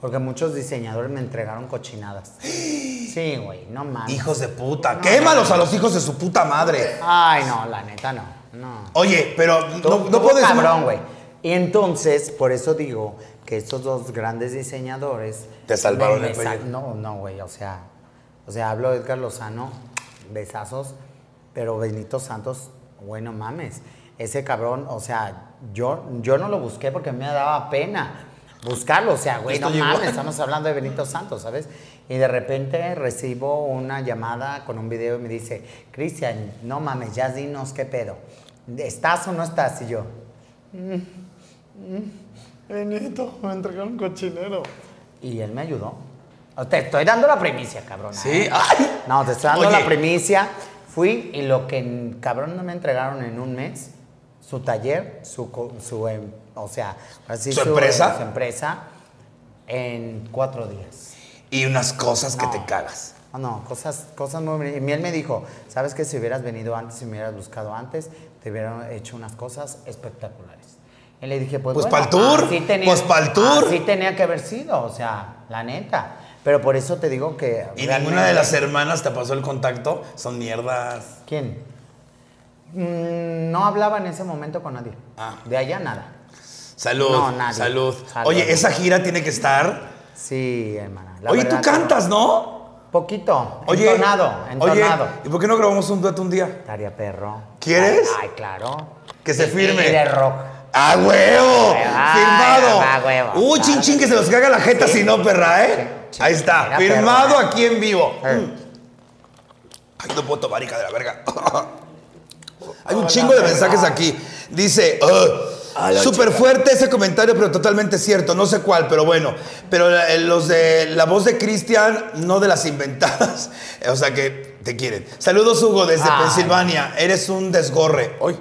Porque muchos diseñadores me entregaron cochinadas. Sí, güey, no mames. Hijos de puta. Quémalos a los hijos de su puta madre. Ay, no, la neta no. No. Oye, pero no, Tú- no tú puedes. cabrón, güey. Y entonces, por eso digo que estos dos grandes diseñadores. Te salvaron me- el. No, no, güey. O sea, o sea, hablo de Edgar Lozano, besazos, pero Benito Santos, güey, no mames. Ese cabrón, o sea, yo, yo no lo busqué porque me daba pena buscarlo. O sea, güey, no mames, igual. estamos hablando de Benito Santos, ¿sabes? Y de repente recibo una llamada con un video y me dice, Cristian, no mames, ya dinos qué pedo. ¿Estás o no estás? Y yo, Benito, me entregaron un cochinero. Y él me ayudó. Te estoy dando la primicia, cabrón. Sí, ay. No, te estoy dando Oye. la primicia. Fui y lo que cabrón no me entregaron en un mes, su taller, su, co- su em- o sea, así ¿Su empresa? su empresa, en cuatro días. Y unas cosas que No. te cagas. No, no, cosas, cosas muy bonitas. Y él me dijo, ¿sabes que Si hubieras venido antes, si me hubieras buscado antes, te hubieran hecho unas cosas espectaculares. Y le dije, pues, Pues bueno, pa'l tour, así tenía- pues pa'l tour. Así tenía que haber sido, o sea, la neta. Pero por eso te digo que... Y ninguna de las hermanas te pasó el contacto. Son mierdas. ¿Quién? Mm, no hablaba en ese momento con nadie. Ah. De allá nada. Salud. No, nadie. Salud. Salud. Oye, esa gira tiene que estar. Sí, hermana. la Oye, tú que- cantas, ¿no? Poquito. Oye. entonado, entonado. Oye, ¿y por qué no grabamos un dueto un día? Estaría perro. ¿Quieres? Ay, claro. Que se firme. Y de rock. ¡A huevo! ¡Firmado! a huevo, ¡Uh, chin chin que se los caga la jeta Sí. si no, perra, eh! Sí, Ahí está, firmado perra. aquí en vivo. Eh. Mm. Ay, no puedo tomar, hija de la verga. Hay un chingo de mensajes aquí. Dice, A la súper fuerte ese comentario, pero totalmente cierto. No sé cuál, pero bueno. Pero eh, los de la voz de Cristian, no de las inventadas. O sea que te quieren. Saludos, Hugo, desde Ay. Pensilvania. Eres un desgorre. Hoy.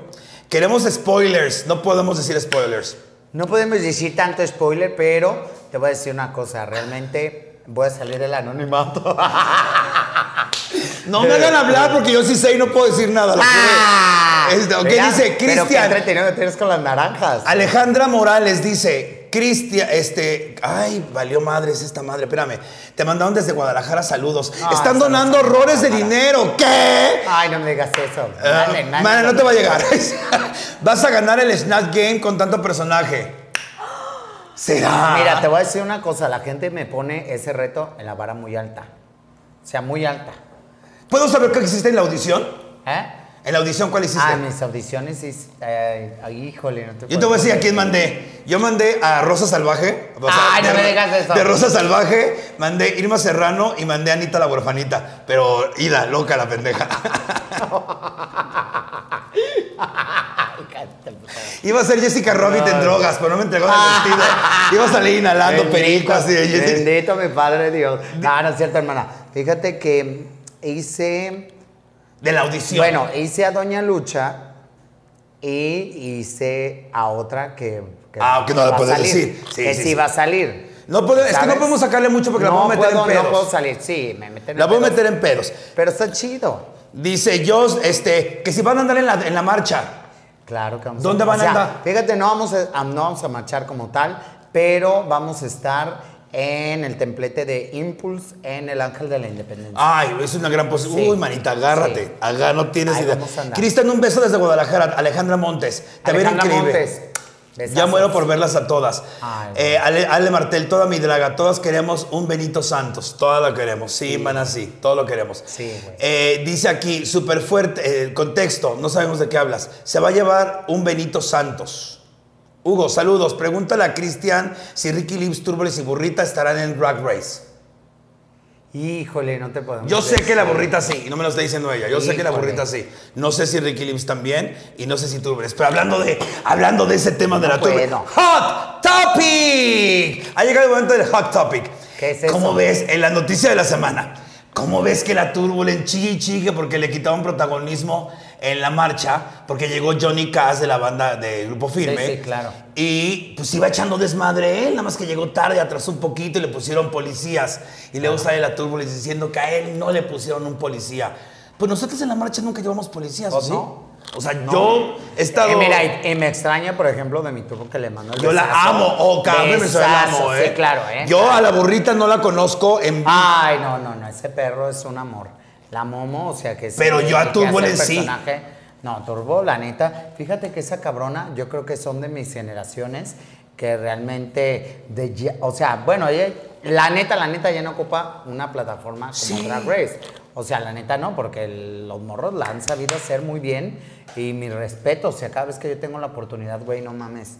Queremos spoilers. No podemos decir spoilers. No podemos decir tanto spoiler, pero te voy a decir una cosa. Realmente voy a salir del anonimato. No me hagan hablar porque yo sí sé y no puedo decir nada. Ah. Este, ¿Qué mira, dice Pero qué Cristian? entretenido tienes con las naranjas. Alejandra Morales dice, Cristian, este, ay, valió madres esta madre, espérame. Te mandaron desde Guadalajara saludos. Ah, Están donando horrores de dinero. ¿Qué? Ay, no me digas eso. Ah, Dale, no te va a llegar. Vas a ganar el Snatch Game con tanto personaje. ¿Será? Mira, te voy a decir una cosa. La gente me pone ese reto en la vara muy alta. O sea, muy alta. ¿Puedo saber qué hiciste en la audición? ¿Eh? ¿En la audición cuál hiciste? Ah, mis audiciones, sí. eh, ay, híjole, no te Yo te voy a decir a quién mandé. Yo mandé a Rosa Salvaje. o sea, Ay, no de- me digas eso. De Rosa Salvaje, mandé Irma Serrano y mandé a Anita la huerfanita. Pero ida, loca la pendeja. Ay, cállate, puta. Iba a ser Jessica Rabbit en drogas, pero no me entregó el vestido. Iba a salir inhalando perico así de Jessica. Bendito mi padre Dios. No, no es cierto, hermana. Fíjate que hice. De la audición. Bueno, hice a Doña Lucha y hice a otra que. que Ah, que no la a puedes decir. Sí, que sí, va a salir. No puedo- es que no podemos sacarle mucho porque la no puedo meter en puedo, pedos. No puedo salir, sí, me meten en La puedo meter en pedos. Pero está chido. Dice yo, este, que si van a andar en la, en la marcha. Claro que vamos ¿Dónde a van a o sea, andar? Fíjate, no vamos, a, no vamos a marchar como tal, pero vamos a estar en el templete de Impulse en el Ángel de la Independencia. Ay, es una gran posibilidad. Sí. Uy, manita, agárrate. Sí. Agá, no tienes Ahí idea. Cristian, un beso desde Guadalajara. Alejandra Montes. Te Alejandra increíble. Montes, besazos. Ya muero por verlas a todas. Ay, Eh, Ale, Ale Martel, toda mi draga, todas queremos un Benito Santos. Todas lo queremos. Sí, man, así. Todo lo queremos. Sí. Eh, dice aquí, súper fuerte, eh, contexto, no sabemos de qué hablas. Se va a llevar un Benito Santos. Hugo, saludos. Pregúntale a Cristian si Ricky Lips, Turboles y Burrita estarán en Drag Race. Híjole, no te podemos Yo sé que la burrita sí, y no me lo está diciendo ella. Yo sé que la burrita sí. No sé si Ricky Lips también, y no sé si Turboles. Pero hablando de, hablando de ese tema de la turbo. puedo. ¡Hot Topic! Ha llegado el momento del Hot Topic. ¿Qué es eso? ¿Cómo ves en la noticia de la semana? ¿Cómo ves que la Turbulent chigue y chigue porque le quitaron protagonismo en la marcha? Porque llegó Johnny Cass de la banda de Grupo Firme. Sí, sí, claro. Y pues iba echando desmadre él, nada más que llegó tarde, atrasó un poquito y le pusieron policías. Y luego sale la Turbulence diciendo que a él no le pusieron un policía. Pues nosotros en la marcha nunca llevamos policías, ¿o sí? no. O sea, yo he estado... Eh, mira, y, y me extraña, por ejemplo, de mi turbo que le mandó el yo la amo, o cada vez me la amo, ¿eh? Sí, claro, ¿eh? Yo a la burrita no la conozco en. Ay, no, no, no, ese perro es un amor. La momo, o sea que sí, Pero yo a Turbo en sí. personaje. No, Turbo, la neta, fíjate que esa cabrona, yo creo que son de mis generaciones que realmente, de, o sea, bueno, ella- la neta, la neta ya no ocupa una plataforma como Sí. Drag Race. O sea, la neta no, porque el- los morros la han sabido hacer muy bien y mi respeto, o sea, cada vez que yo tengo la oportunidad, güey, no mames,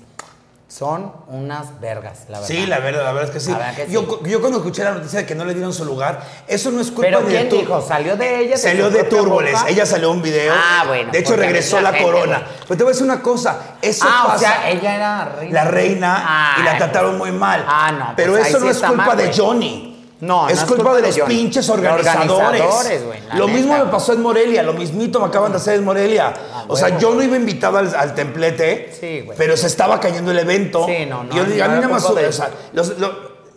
son unas vergas, la verdad. Sí, la verdad, la verdad es que sí. La. Yo, cuando escuché la noticia de que no le dieron su lugar, eso no es culpa ¿Pero ni quién de Tur- dijo? ¿Salió de ella? Salió de Turboles. boca? Ella salió un video. Ah, bueno, De hecho, regresó a la, la corona. gente, Pero te voy a decir una cosa. Eso Ah, pasa. o sea, ella era reina. la reina y la Ay, trataron muy mal. Ah, no, Pero pues eso sí no es culpa mal, de güey. Johnny. No, es no es culpa de de los Johnny. pinches organizadores. organizadores, la Lo mismo me pasó en Morelia, lo mismito me acaban de hacer en Morelia. Ah, o sea, yo no iba invitado al, al templete, Sí, güey. pero se estaba cayendo el evento. Sí, no, no, Y yo no digo, a mí nada más culpa de o sea, los-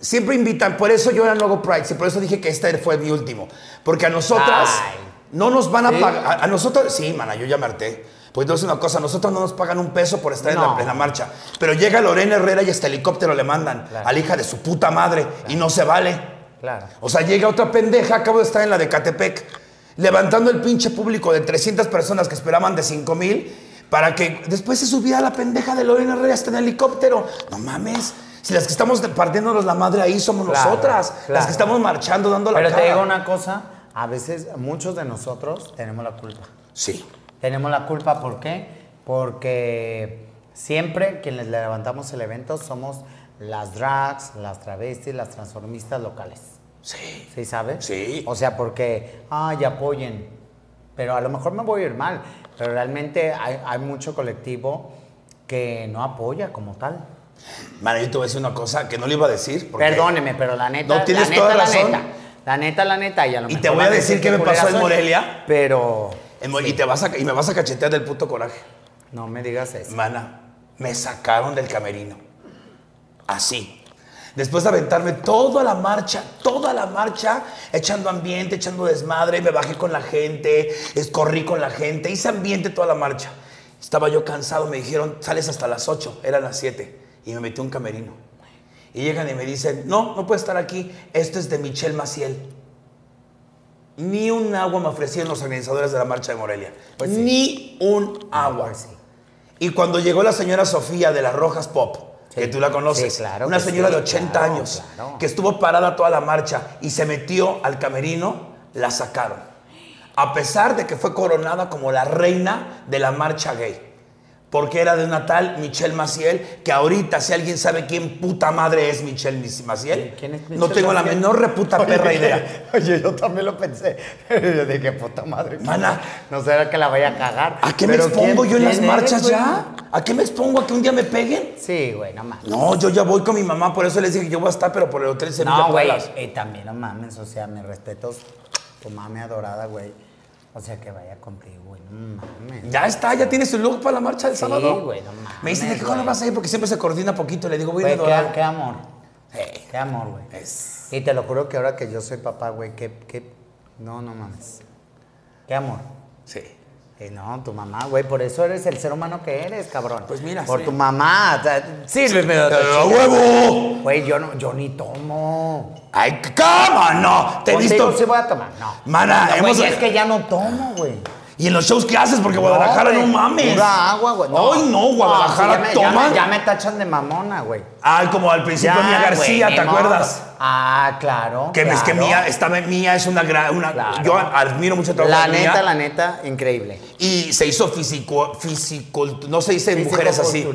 siempre invitan, por eso yo era luego Pride, y por eso dije que este fue mi último. Porque a nosotras Ay. no nos van a ¿Sí? pagar. A, a nosotros, sí, mana, yo ya me harté. Pues entonces una cosa, a nosotros no nos pagan un peso por estar en, la, en la marcha. Pero llega Lorena Herrera y hasta helicóptero le mandan Claro. a la hija de su puta madre y no se vale. Claro. O sea, llega otra pendeja, acabo de estar en la de Catepec, levantando el pinche público de 300 personas que esperaban de 5 mil para que después se subiera la pendeja de Lorena Herrera hasta en helicóptero. No mames. Si las que estamos partiéndonos la madre ahí somos Claro, nosotras, las que estamos marchando, dando la Pero cara. te digo una cosa, a veces muchos de nosotros tenemos la culpa. Sí. Tenemos la culpa, ¿por qué? Porque siempre quienes le levantamos el evento somos las drags, las travestis, las transformistas locales. Sí. ¿Sí sabes? Sí. O sea, porque, ay, apoyen. Pero a lo mejor me voy a ir mal. Pero realmente hay, hay mucho colectivo que no apoya como tal. Mano, yo te voy a decir una cosa que no le iba a decir. porque- Perdóneme, pero la neta. No, tienes la neta, toda la razón. Neta, la neta, la neta. Y, a lo Y mejor te voy a decir qué me pasó en Morelia. Pero En Mo- Y, te vas a, y me vas a cachetear del puto coraje. no me digas eso. Mana, me sacaron del camerino. Así. Después de aventarme toda la marcha, toda la marcha, echando ambiente, echando desmadre, me bajé con la gente, corrí con la gente, hice ambiente toda la marcha. Estaba yo cansado, me dijeron, sales hasta las 8, eran las 7, y me metí un camerino. Y llegan y me dicen, no, no puede estar aquí, esto es de Michelle Maciel. Ni un agua me ofrecieron los organizadores de la marcha de Morelia. Pues sí. Ni un agua. Pues sí. Y cuando llegó la señora Sofía de las Rojas Pop, Sí. que tú la conoces, Sí, claro una señora sí, de 80 claro, años, claro. que estuvo parada toda la marcha y se metió al camerino, la sacaron. A pesar de que fue coronada como la reina de la marcha gay. Porque era de una tal Michelle Maciel, que ahorita, si alguien sabe quién puta madre es Michelle Maciel, ¿Quién es no Michelle tengo la menor reputa perra idea. Oye, yo también lo pensé. Pero yo dije, puta madre. Mana. No será que la vaya a cagar. ¿A qué me expongo ¿quién- yo en las eres, marchas güey? ya? ¿A qué me expongo? ¿A que un día me peguen? Sí, güey, no mames. No, yo ya voy con mi mamá, por eso les dije que yo voy a estar, pero por el hotel Sevilla No, güey. Y también no mames, o sea, mis respetos. Tu mami adorada, güey. O sea, que vaya contigo, mames. Ya está, ya tiene su look para la marcha del Sí, sábado. güey, no mames, Me dicen, ¿de qué güey. vas a ir? Porque siempre se coordina poquito. Le digo, voy a ir Güey, a qué, adorar. qué amor. Qué amor, güey. Es- Y te lo juro que ahora que yo soy papá, güey, que, que... No, no mames. Qué amor. Sí. No, tu mamá, güey, por eso eres el ser humano que eres, cabrón. Pues mira, Por sí. tu mamá. sírveme de otra ¡Eh, chica. huevo! Güey, yo no, yo ni tomo. ¡Ay, cama! No, te he visto. sí voy a tomar, no. Mana, No, hemos- es que ya no tomo, güey. ¿Y en los shows qué haces? Porque Guadalajara no, güey, mames. Pura agua, güey. Ay, no, Guadalajara sí, ya me- toma. Ya me, ya me tachan de mamona, güey. Ah, como al principio Mía García, güey, ¿te modo. acuerdas? Ah, claro. Que es que. Mía, esta Mía es una gran. Una, Claro. Yo admiro mucho el trabajo La de Mía. neta, la neta, increíble. Y se hizo físico, físico, no se dice en mujeres así.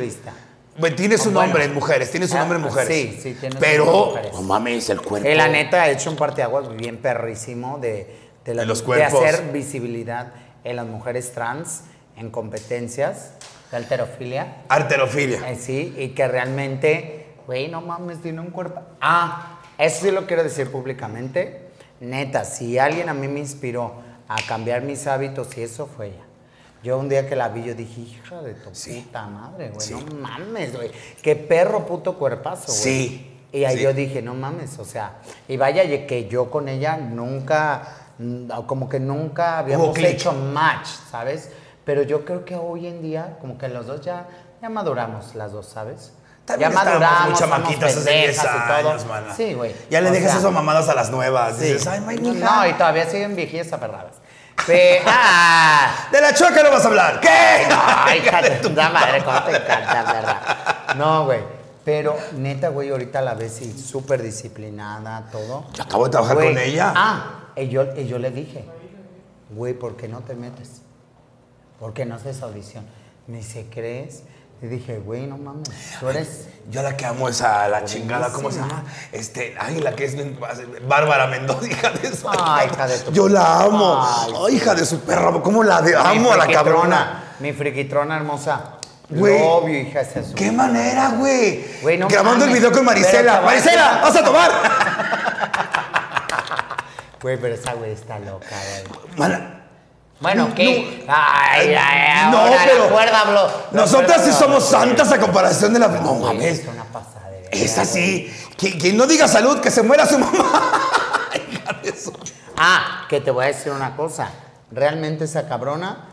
Bueno, tiene su Ah, bueno. nombre en mujeres, tiene su Ah, nombre en mujeres. sí, sí, tiene su Pero, nombre en mujeres. no mames, el cuerpo. Eh, la neta ha hecho un parteaguas bien perrísimo de, de, la- De los de cuerpos. hacer visibilidad en las mujeres trans en competencias de alterofilia. Arterofilia. Eh, sí, y que realmente, güey, no mames, tiene un cuerpo. Ah, eso sí lo quiero decir públicamente. Neta, si alguien a mí me inspiró a cambiar mis hábitos y eso fue ella. Yo un día que la vi, yo dije, hija de tu puta madre, güey, Sí. no mames, güey. Qué perro puto cuerpazo, güey. Sí, Y ahí sí. yo dije, no mames, o sea, y vaya que yo con ella nunca, como que nunca habíamos hecho match, ¿sabes? Pero yo creo que hoy en día, como que los dos ya, ya maduramos las dos, ¿sabes? También ya maduramos, muy chamaquitas hace 10 pendejas y todo. años, mana. Sí, güey. Ya le dejas esas mamadas a las nuevas. sí. Dices, ay, my. No, y todavía siguen viejillas aperradas. Pe- ah, De la choca no vas a hablar. ¿Qué? no, hija de tu puta madre, cómo te encanta, verdad. No, güey. Pero neta, güey, ahorita la ves y súper disciplinada, todo. Yo acabo de trabajar Güey, con ella. Ah, y yo, y yo le dije, güey, ¿por qué no te metes? ¿Por qué no haces audición? Me dice, ¿crees? Y dije, güey, no mames, tú eres... Yo la que amo es a la chingada, ¿cómo se llama? Este, ay, la que es Bárbara Mendoza, hija de su. Ay, hija de tu- Yo la amo. Ay, Ay, hija de su perra, ¿cómo la de- amo a la cabrona? Mi friquitrona hermosa. Güey. Obvio, hija de su- ¿Qué manera, güey? Güey, no Grabando el mames. video con Marisela. Marisela, vas a tomar. Güey, pero esa güey está loca, güey. Bueno, No, ¿qué? no. ay, ay, ay, No, ahora pero la cuerda. La Nosotras sí somos santas a comparación de la. No mames. Es una pasada de Es verga, así. Que- Quien no diga salud, que se muera su mamá. Ah, que te voy a decir una cosa. Realmente esa cabrona,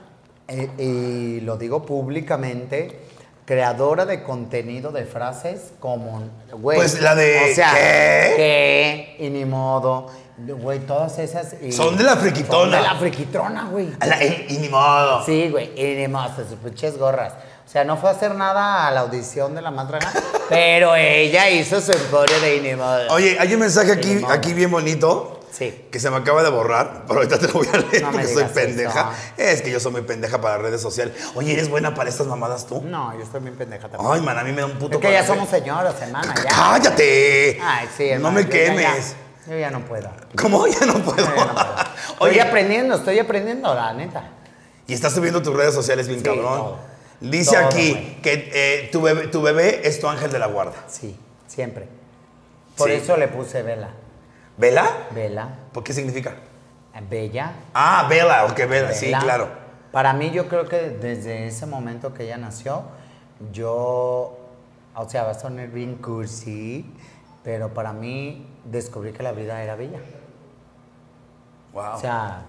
eh, y lo digo públicamente, creadora de contenido de frases como, güey. Pues la de, O sea, ¿qué? ¿qué? Y ni modo. Güey, todas esas. y- Son de la friquitona. Son de la friquitrona, güey. La- Y, y ni modo. Sí, güey, y ni modo, sus pinches gorras. O sea, no fue a hacer nada a la audición de la más draga, pero ella hizo su emporio de y ni modo. Oye, hay un mensaje aquí, aquí bien bonito. Sí. Que se me acaba de borrar, pero ahorita te lo voy a leer No porque soy pendeja. Es que yo soy muy pendeja para redes sociales. Oye, ¿eres buena para estas mamadas tú? No, yo estoy bien pendeja también. Ay, man, a mí me da un puto es que ya somos señoras, hermana, ya. ¡Cállate! Ay, sí, No hermano, me yo ya- ya- quemes. Yo ya no puedo. ¿Cómo? Ya no puedo. Ya no puedo. Estoy Oye, aprendiendo, estoy aprendiendo, la neta. y estás subiendo tus redes sociales bien Sí, cabrón. todo. Dice Todo, aquí que eh, tu, bebé, tu bebé es tu ángel de la guarda. Sí, siempre. Por Sí. eso le puse vela. ¿Vela? Vela, ¿Por qué significa? bella. Ah, Vela, ok, Vela, sí, claro. Para mí, yo creo que desde ese momento que ella nació, yo, o sea, va a sonar bien cursi, pero para mí descubrí que la vida era bella. Wow. O sea,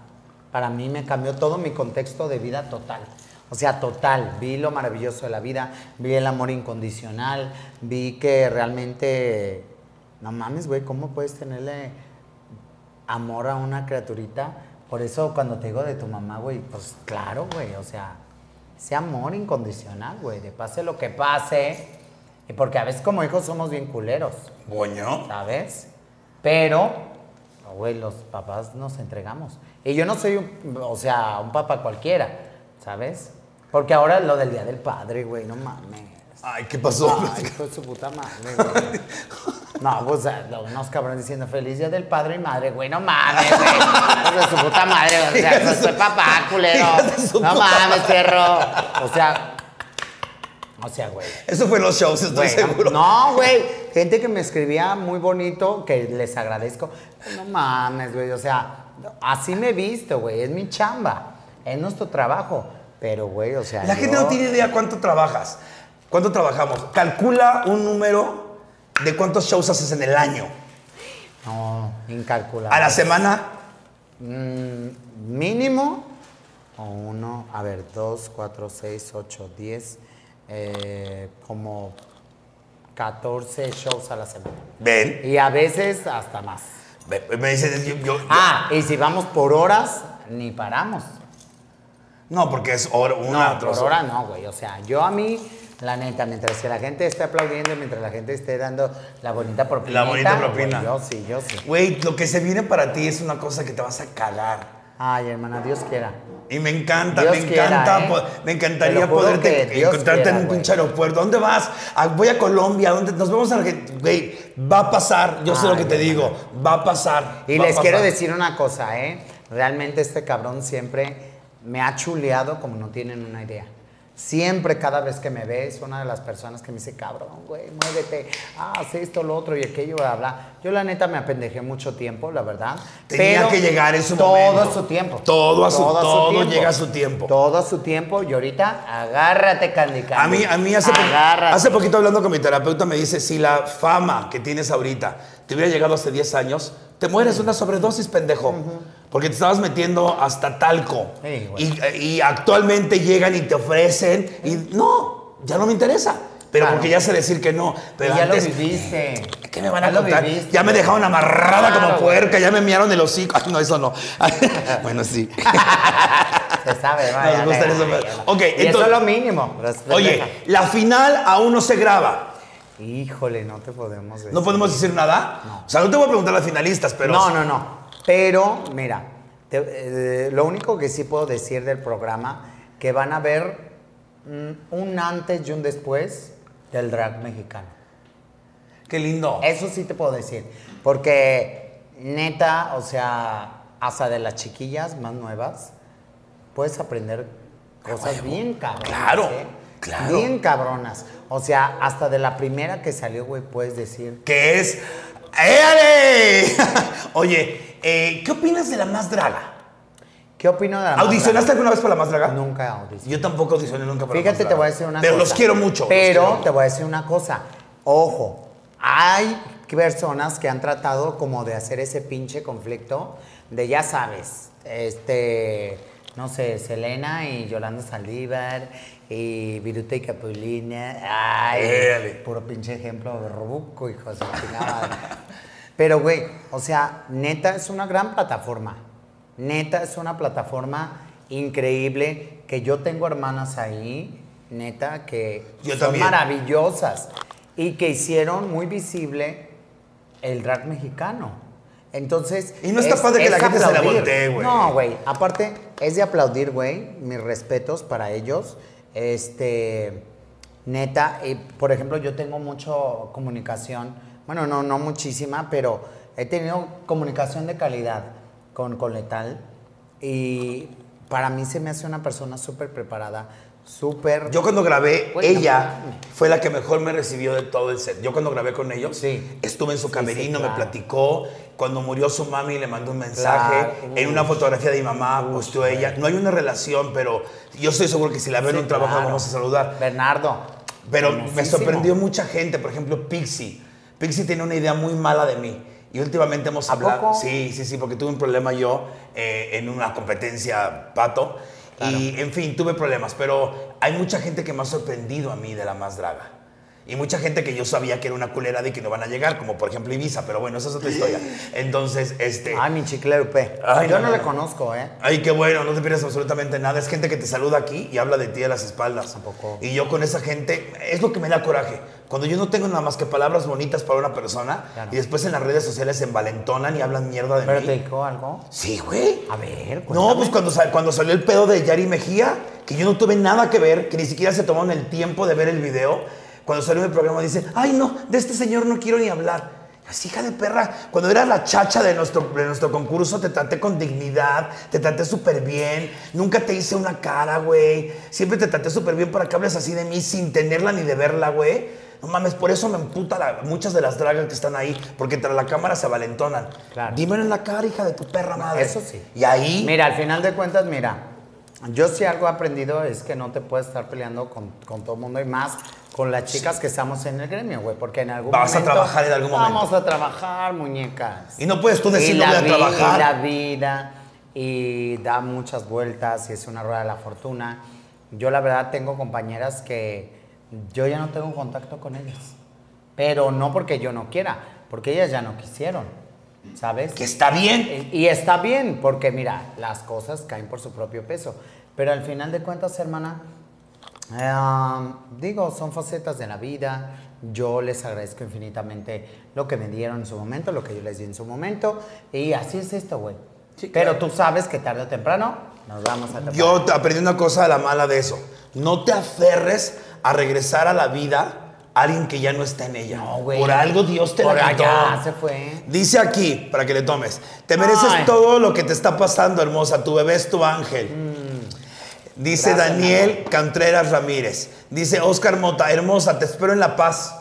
para mí me cambió todo mi contexto de vida total. O sea, total. Vi lo maravilloso de la vida, vi el amor incondicional, vi que realmente, no mames, güey, ¿cómo puedes tenerle amor a una criaturita? Por eso cuando te digo de tu mamá, güey, pues claro, güey, o sea, ese amor incondicional, güey, de pase lo que pase. Y porque a veces como hijos somos bien culeros. Boño. ¿sabes? Pero, güey, los papás nos entregamos. Y yo no soy, un, o sea, un papá cualquiera, ¿sabes? Porque ahora lo del Día del Padre, güey, no mames. Ay, ¿qué pasó? Ay, hijo de su puta madre, güey. No, pues eh, unos cabrones diciendo feliz día del padre y madre, güey, no mames, güey. De su puta madre, o sea, soy papá, culero. No mames, perro. O sea, o sea, güey. Eso fue en los shows, estoy Güey, seguro. No, güey. Gente que me escribía muy bonito, que les agradezco. No mames, güey. O sea, así me he visto, güey. Es mi chamba. Es nuestro trabajo. Pero, güey, o sea. La gente no tiene idea cuánto trabajas. ¿Cuánto trabajamos? Calcula un número de cuántos shows haces en el año. No, incalculable. A la semana, Mm, mínimo. O uno, a ver, dos, cuatro, seis, ocho, diez. eh, como 14 shows a la semana. ven. Y a veces hasta más. Me dicen, yo, yo- Ah, y si vamos por horas, ni paramos. No, porque es hora, una No, por hora no, güey. O sea, yo a mí, la neta, mientras que la gente esté aplaudiendo, mientras la gente esté dando la bonita propina. La bonita propina. Yo sí, yo sí. Güey, lo que se viene para ti es una cosa que te vas a cagar. Ay, hermana, Dios quiera. Y me encanta, Dios me quiera, encanta, ¿eh? me encantaría poderte encontrarte quiera, en un pinche aeropuerto. ¿Dónde vas? Ah, voy a Colombia, ¿dónde? Nos vemos a Argentina. Güey, va a pasar, yo sé lo que te hermana. digo, va a pasar. Y les quiero decir una cosa, ¿eh? Realmente este cabrón siempre me ha chuleado como no tienen una idea. Siempre, cada vez que me ve, es una de las personas que me dice, cabrón, güey, muévete, ah, haz esto, lo otro y aquello, bla, bla. Yo, la neta, me apendejé mucho tiempo, la verdad. Tenía pero que llegar en su todo momento. a su tiempo. Todo a su- todo llega a su tiempo. Todo a su tiempo y ahorita, agárrate, Candy Candy. A mí, a mí hace, Agárrate. hace poquito hablando con mi terapeuta me dice, si la fama que tienes ahorita te hubiera llegado hace 10 años, te mueres una sobredosis, pendejo. Porque te estabas metiendo hasta talco. Sí, güey. y, y actualmente llegan y te ofrecen y no, ya no me interesa. Pero Claro. porque ya sé decir que no. Pero ya antes, lo viviste. ¿Qué me van a Ya contar? viviste, ya me dejaron amarrada Claro, como puerca, ya me miaron el hocico. Ay, no, eso no. bueno, sí. Se sabe, vaya. Nos gusta eso. Ok, y eso es lo mínimo. Oye, la final aún no se graba. Híjole, no te podemos decir. ¿No podemos decir nada? O sea, no te voy a preguntar a las finalistas, pero... No, no, no. Pero, mira, te- eh, lo único que sí puedo decir del programa, que van a ver mm, un antes y un después del drag mexicano. Qué lindo. Eso sí te puedo decir. Porque, neta, o sea, hasta de las chiquillas más nuevas, puedes aprender cosas bien cabronas. Claro, ¿eh? Claro. Bien cabronas. O sea, hasta de la primera que salió, güey, puedes decir. Que es... ¡Éale! Oye, eh, ¿qué opinas de la más draga? ¿Qué opino de la más ¿Audicionaste draga? alguna vez para la más draga? Nunca audicioné. Yo tampoco audicioné nunca para la Fíjate, más te draga. voy a decir una Pero cosa. los quiero mucho. Pero quiero. te voy a decir una cosa. Ojo, hay personas que han tratado como de hacer ese pinche conflicto de, ya sabes, este, no sé, Selena y Yolanda Saldívar y Viruta y Capulina. Ay, Éale. puro pinche ejemplo de Robuco, hijo de chingada. Pero, güey, o sea, neta es una gran plataforma. Neta es una plataforma increíble que yo tengo hermanas ahí, neta, que Yo son también. maravillosas y que hicieron muy visible el drag mexicano. Entonces. Y no está padre que la gente se la aplaudir. voltee, güey. No, güey. Aparte, es de aplaudir, güey. Mis respetos para ellos. Este. Neta, y, por ejemplo, yo tengo mucho comunicación. Bueno, no, no muchísima, pero he tenido comunicación de calidad con, con Letal. Y para mí se me hace una persona súper preparada, súper. Yo cuando grabé, ella no fue la que mejor me recibió de todo el set. Yo cuando grabé con ellos, Sí. estuve en su Sí, camerino, sí, me claro. platicó. Cuando murió su mami le mandó un mensaje. Claro. En una fotografía de mi mamá posteó ella. No hay una relación, pero yo estoy seguro que si la veo en un trabajo claro. vamos a saludar. Bernardo. Pero me sorprendió mucha gente, por ejemplo, Pixie. Pixie tiene una idea muy mala de mí. Y últimamente hemos ¿A hablado. poco? Sí, sí, sí, porque tuve un problema yo eh, en una competencia pato. Y en fin, tuve problemas. Pero hay mucha gente que me ha sorprendido a mí de la más draga. Y mucha gente que yo sabía que era una culera de que no van a llegar, como por ejemplo Ibiza, pero bueno, esa es otra historia. Entonces, este. Ay, mi chiclerupe. Ay, Yo no, no, no, le no. conozco, ¿eh? Ay, qué bueno, no te pierdas absolutamente nada. Es gente que te saluda aquí y habla de ti a las espaldas. Tampoco. Y yo con esa gente, es lo que me da coraje. Cuando yo no tengo nada más que palabras bonitas para una persona Claro. y después en las redes sociales se envalentonan y hablan mierda de ¿Pero mí. te dijo algo? Sí, güey. A ver, No, cuéntame. pues cuando, sal- cuando salió el pedo de Yari Mejía, que yo no tuve nada que ver, que ni siquiera se tomaron el tiempo de ver el video, cuando salió el programa dice, ay no, de este señor no quiero ni hablar. Así, hija de perra, cuando eras la chacha de nuestro, de nuestro concurso, te traté con dignidad, te traté súper bien, nunca te hice una cara, güey. Siempre te traté súper bien para que hables así de mí sin tenerla ni de verla, güey. No mames, por eso me emputa la- muchas de las dragas que están ahí, porque tras la cámara se valentonan. Claro. Dímelo en la cara, hija de tu perra madre. Eso sí. Y ahí. Mira, al final de cuentas, mira, yo sí algo he aprendido es que no te puedes estar peleando con, con todo el mundo y más con las chicas que estamos en el gremio, güey, porque en algún Vas a momento... trabajar en algún momento. Vamos a trabajar, muñecas. Y no puedes tú decir no voy a trabajar. Y la vida, y da muchas vueltas, y es una rueda de la fortuna. Yo la verdad tengo compañeras que yo ya no tengo contacto con ellas. Pero no porque yo no quiera, porque ellas ya no quisieron, ¿sabes? Que está bien. Y y está bien, porque mira, las cosas caen por su propio peso. Pero al final de cuentas, hermana, eh, digo, son facetas de la vida. Yo les agradezco infinitamente lo que me dieron en su momento, lo que yo les di en su momento. Y así es esto, güey. Pero tú sabes que tarde o temprano nos vamos a topar. Yo aprendí una cosa de la mala de eso. No te aferres a regresar a la vida a alguien que ya no está en ella. No, güey. Por algo Dios te Por la quitó. allá se fue. Dice aquí, para que le tomes, te mereces Ay. todo lo que te está pasando, hermosa. Tu bebé es tu ángel. Dice. Gracias, Daniel Cantreras Ramírez. Dice Oscar Mota, hermosa, te espero en La Paz.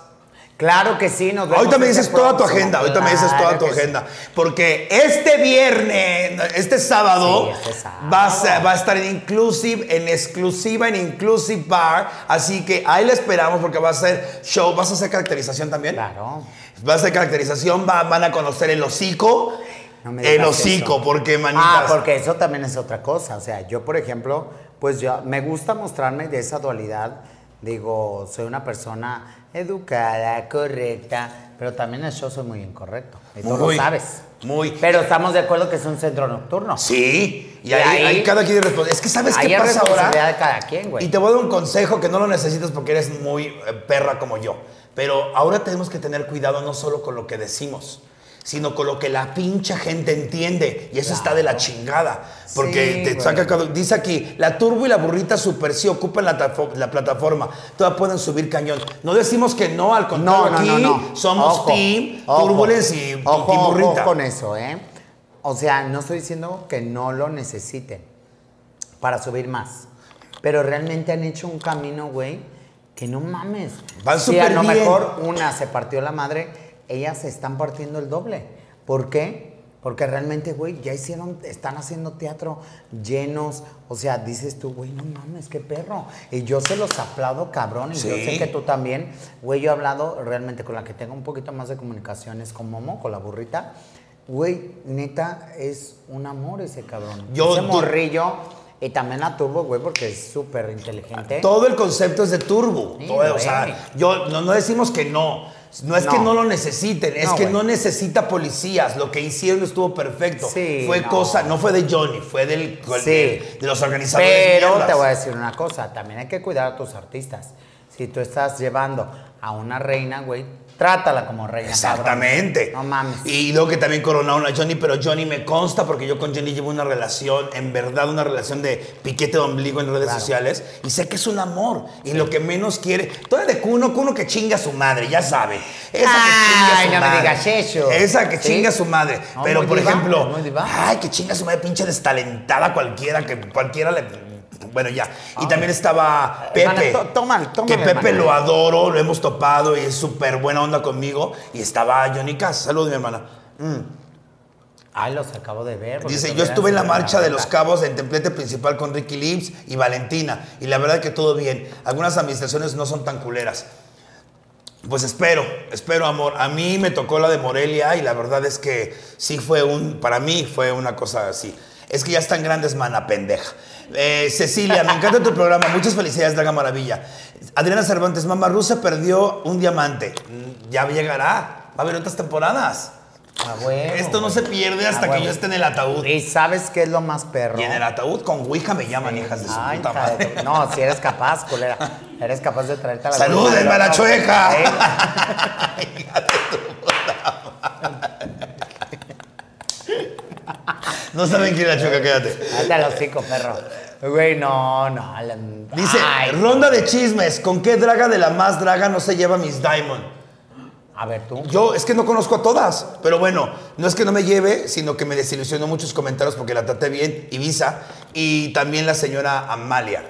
Claro que sí, nos vemos. Ahorita me dices toda tu agenda, ahorita me dices toda tu sí. agenda. Porque este viernes, este sábado, Sí, este sábado. Va, a ser- va a estar en Inclusive, en exclusiva en Inclusive Bar. Así que ahí le esperamos porque va a ser show. ¿Vas a hacer caracterización también? Claro. Va a ser caracterización, va- van a conocer el hocico. No me el hocico, eso. porque manitas. Ah, porque eso también es otra cosa. O sea, yo, por ejemplo, pues yo me gusta mostrarme de esa dualidad. Digo, soy una persona educada, correcta, pero también show soy muy incorrecto. Y tú Muy, lo sabes. muy. Pero estamos de acuerdo que es un centro nocturno. Sí, y Y ahí, ahí- ahí cada quien responde. Es que ¿sabes Ahí qué es pasa ahora? de cada quien, güey. Y te voy a dar un consejo que no lo necesitas porque eres muy eh, perra como yo. Pero ahora tenemos que tener cuidado no solo con lo que decimos, sino con lo que la pinche gente entiende. Y eso está de la chingada. Porque Sí, te saca Dice aquí, la turbo y la burrita super sí ocupan la, la plataforma. Todas pueden subir cañón. No decimos que no, al contrario, No, no, aquí no, no. somos Ojo, team, ojo. turbulence y, y Ojo, ojo burrita. con eso, ¿eh? O sea, no estoy diciendo que no lo necesiten para subir más. Pero realmente han hecho un camino, güey, que no mames. Van Si a lo bien. mejor una se partió la madre, ellas se están partiendo el doble. ¿Por qué? Porque realmente, güey, ya hicieron, están haciendo teatro llenos. O sea, dices tú, güey, no mames, qué perro. Y yo se los aplaudo, cabrón. Y yo Sí. sé que tú también. Güey, yo he hablado realmente con la que tengo un poquito más de comunicaciones con Momo, con la burrita. Güey, neta, es un amor ese cabrón. Yo- ese morrillo. Y también la turbo, güey, porque es súper inteligente. Todo el concepto es de turbo. Sí, Todo, o sea, yo, no, no decimos que no. No es que No. lo necesiten, es No, que no necesita policías. Lo que hicieron estuvo perfecto. Sí, fue no. cosa, no fue de Johnny, fue del, Sí. de, de los organizadores. Pero mierdas. te voy a decir una cosa, también hay que cuidar a tus artistas. Si tú estás llevando a una reina, güey, trátala como reina. Exactamente. cabrón. No mames. Y luego que también coronaron a Johnny, pero Johnny me consta porque yo con Johnny llevo una relación, en verdad una relación de piquete de ombligo en redes Claro. sociales y sé que es un amor y lo que menos quiere, toda de Cuno, Cuno que chinga a su madre, ya sabe. Esa Ay, que chinga a su no me madre. digas eso. Esa que ¿Sí? chinga a su madre. No, pero por ejemplo, ay, que chinga a su madre, pinche destalentada cualquiera, que cualquiera le... Bueno, ya. Y Ay. también estaba Hermana, Pepe. to- toma- toma, que Pepe lo adoro, lo hemos topado y es súper buena onda conmigo. Y estaba Johnny Cass. Saludos, mi hermana. Mm. Ay, los acabo de ver. Dice, yo estuve en la marcha de los cabos en templete principal con Ricky Lips y Valentina. Y la verdad que todo bien. Algunas administraciones no son tan culeras. Pues espero, espero, amor. A mí me tocó la de Morelia y la verdad es que sí fue un, para mí fue una cosa así. Es que ya están grandes, mana pendeja. Eh, Cecilia, me encanta tu programa. Muchas felicidades, Draga Maravilla. Adriana Cervantes, Mamá Rusa perdió un diamante. Mm, Ya llegará. Va a haber otras temporadas. Ah, Esto no se pierde hasta Ah, que yo esté en el ataúd. ¿Y sabes qué es lo más perro? Y en el ataúd con Ouija me llaman, hijas de su Ay, puta de madre. No, si eres capaz, culera. Eres capaz de traerte a la ¡Salúdenme a la chueca! No saben quién es la chueca, quédate. El hocico, perro. Güey, no, no. Dice, Ay. ronda de chismes. ¿Con qué draga de la más draga no se lleva Miss Diamond? A ver, tú. Yo es que no conozco a todas, pero bueno, no es que no me lleve, sino que me desilusionó muchos comentarios porque la traté bien, Ibiza, y también la señora Amalia.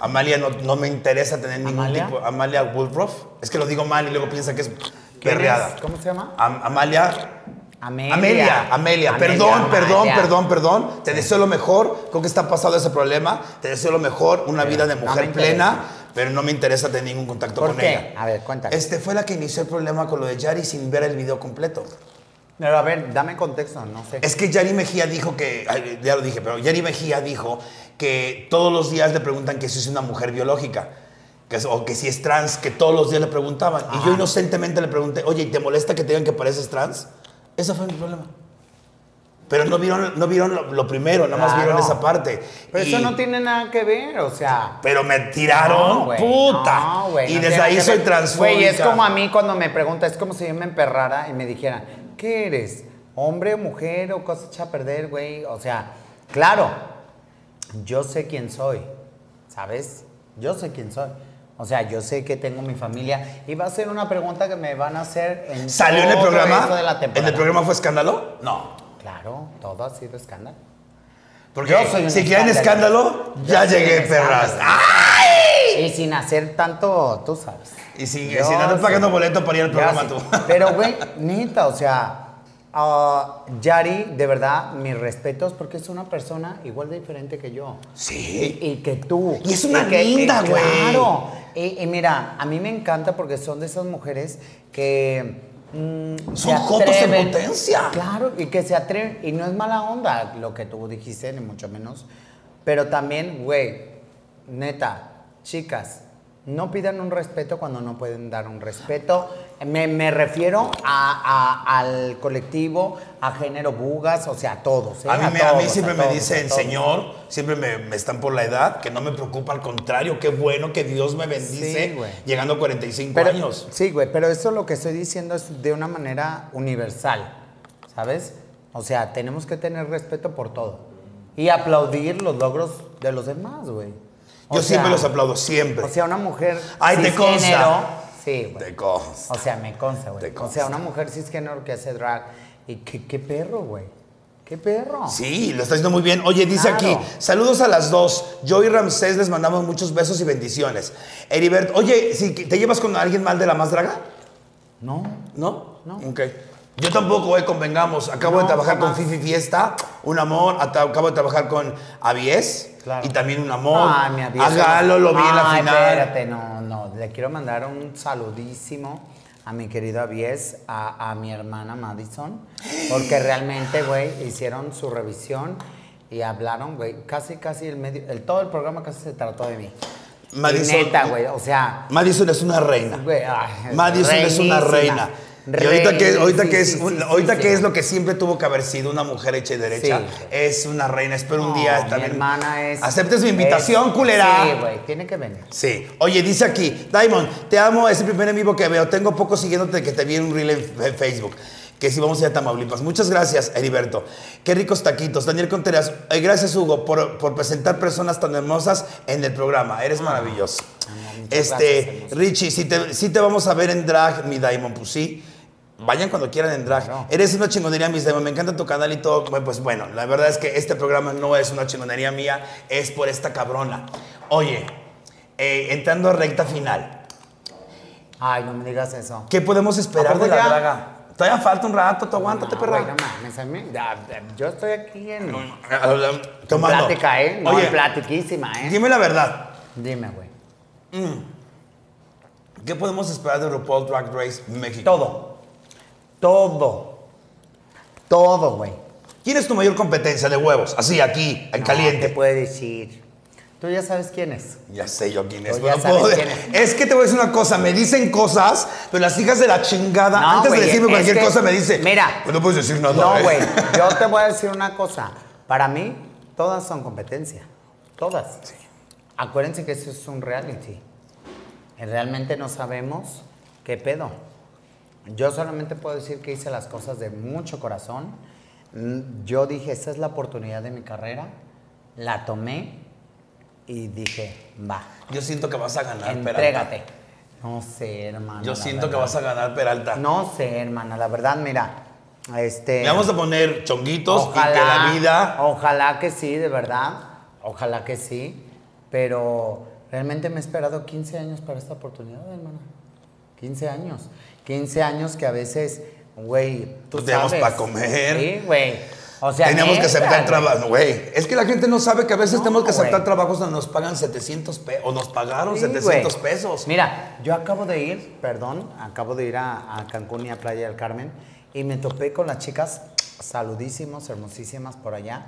Amalia no, no me interesa tener ningún ¿Amalia? tipo. Amalia Woolroff. Es que lo digo mal y luego piensa que es ¿Quién perreada. es? ¿Cómo se llama? Am- Amalia. Amelia. Amelia, Amelia, Amelia, perdón, perdón, Amalia. perdón, perdón. Te deseo lo mejor. Creo que está pasado ese problema. Te deseo lo mejor, una vida de no mujer interesa. plena, pero no me interesa tener ningún contacto ¿Por con qué? ella. A ver, cuéntame. Este fue la que inició el problema con lo de Yari sin ver el video completo. Pero a ver, dame contexto, no sé. Es que Yari Mejía dijo que, ya lo dije, pero Yari Mejía dijo que todos los días le preguntan que si es una mujer biológica. Que es- o que si es trans, que todos los días le preguntaban. Y yo inocentemente le pregunté, oye, ¿y te molesta que te digan que pareces trans? Ese fue mi problema. Pero no vieron, no vieron lo, lo primero, nada más Claro. vieron esa parte. Pero Y- eso no tiene nada que ver, o sea. Pero me tiraron, güey, puta. no, güey, y no desde tiene ahí que soy ver. transfóbica. Güey, es como a mí cuando me pregunta, es como si yo me emperrara y me dijeran, ¿qué eres? ¿Hombre o mujer o cosa hecha a perder, güey? O sea, claro, yo sé quién soy, ¿sabes? Yo sé quién soy. O sea, yo sé que tengo mi familia y va a ser una pregunta que me van a hacer en ¿Salió en el programa? de la ¿En el programa fue escándalo? No. Claro, todo ha sido escándalo. Porque Yo soy un si quieren escándalo, ya llegué, perras. ¡Ay! Y sin hacer tanto, tú sabes. Y si, Yo si no estás pagando sí. boleto para ir al programa tú. Pero, güey, neta, o sea, ah, Yari, de verdad, mis respetos porque es una persona igual de diferente que yo. Sí. Y que tú. Y es una que- linda, güey. Claro. Y, y mira, a mí me encanta porque son de esas mujeres que. mm, Son jotos en potencia. Claro, y que se atreven. Y no es mala onda lo que tú dijiste, ni mucho menos. Pero también, güey, neta, chicas, no pidan un respeto cuando no pueden dar un respeto. Me, me refiero a- a- al colectivo, a género bugas, o sea, a todos. ¿eh? A mí, me- a mí todos, siempre me todos, dicen señor, siempre me, me están por la edad, que no me preocupa, al contrario, qué bueno que Dios me bendice Sí, llegando a 45 Pero- años. Sí, güey, pero eso lo que estoy diciendo es de una manera universal, ¿sabes? O sea, tenemos que tener respeto por todo y aplaudir los logros de los demás, güey. Yo siempre los aplaudo, siempre. O sea, una mujer Ay, te consta. Sí, güey. Te consta. O sea, me consta, Te güey. O consta. sea, una mujer cisgénero que hace drag y qué, qué perro, güey. Qué perro. Sí, lo está haciendo muy bien. Oye, dice Claro. aquí, saludos a las dos. Yo y Ramsés les mandamos muchos besos y bendiciones. Heribert, oye, si ¿te llevas con alguien mal de la más draga? No. ¿No? No. Ok. Yo tampoco, eh, convengamos. Acabo de trabajar jamás. con Fifi Fiesta, un amor. Acabo de trabajar con Avies, Claro. y también un amor. Ay, mi aviso. A Galo lo vi en la final. espérate, no, no. Le quiero mandar un saludísimo a mi querido Avies, a, a mi hermana Madison, porque realmente, güey, hicieron su revisión y hablaron, güey, casi, casi el medio, el, todo el programa casi se trató de mí. Madison- Y neta, güey, o sea, Madison es una reina. güey, ay, Madison es una reina. Y ahorita que, ahorita que es, ahorita que es lo que siempre tuvo que haber sido una mujer hecha y derecha, es una reina. Espero un día mi también. hermana es. Aceptes mi invitación, es- culera. Sí, güey, tiene que venir. Sí. Oye, dice aquí, Diamond, te amo, es el primer en vivo que veo. Tengo poco siguiéndote que te vi en un reel en Facebook. Que si vamos a ir a Tamaulipas. Muchas gracias, Heriberto. Qué ricos taquitos. Daniel Contreras, eh, gracias, Hugo, por, por presentar personas tan hermosas en el programa. Eres maravilloso. Este, gracias, Richie, si te, si te vamos a ver en drag, mi Diamond, pues sí. Vayan cuando quieran en drag. Claro. Eres una chingonería, mis Diamond. Me encanta tu canal y todo. Pues bueno, la verdad es que este programa no es una chingonería mía, es por esta cabrona. Oye, eh, entrando a recta final. Ay, no me digas eso. ¿Qué podemos esperar ¿A poco de la ya? draga? Todavía falta un rato, tú aguántate, No, perra. güey, no mames, a mí- ya, ya, yo estoy aquí en, Tomando. plática, ¿eh? No, Oye, platiquísima, ¿eh? dime la verdad. Dime, güey. ¿Qué podemos esperar de RuPaul Drag Race México? Todo. Todo. Todo, güey. ¿Quién es tu mayor competencia de huevos? Así, aquí, en No, te caliente. puede decir. Tú ya sabes quién es. Ya sé yo quién es. Pues no sabes puedo- quién es. que te voy a decir una cosa, me dicen cosas, pero las hijas de la chingada, No, antes de decirme es cualquier que- cosa, me dice. Mira. "Pues no puedes decir nada. No, ¿eh?". güey. Yo te voy a decir una cosa. Para mí, todas son competencia. Todas. Acuérdense que eso es un reality. Y realmente no sabemos qué pedo. Yo solamente puedo decir que hice las cosas de mucho corazón. Mm, Yo dije, esta es la oportunidad de mi carrera. La tomé y dije, va, Yo siento que vas a ganar, Peralta. entrégate. No sé, hermano. Yo siento que vas a ganar, Peralta. No sé, hermana, la verdad, mira, este... Le vamos a poner chonguitos y que la vida. Ojalá que sí, de verdad, ojalá que sí, pero realmente me he esperado 15 años para esta oportunidad, hermana. 15 años. 15 años que a veces, güey, tú teníamos sabes. pa' comer. Sí, güey. O sea, Teníamos que aceptar güey. trabajo, güey. Es que la gente no sabe que a veces No, tenemos que aceptar trabajos donde nos pagan 700 pesos, o nos pagaron Sí, 700 güey. pesos. Mira, yo acabo de ir, perdón, acabo de ir a, a Cancún y a Playa del Carmen y me topé con las chicas saludísimos, hermosísimas por allá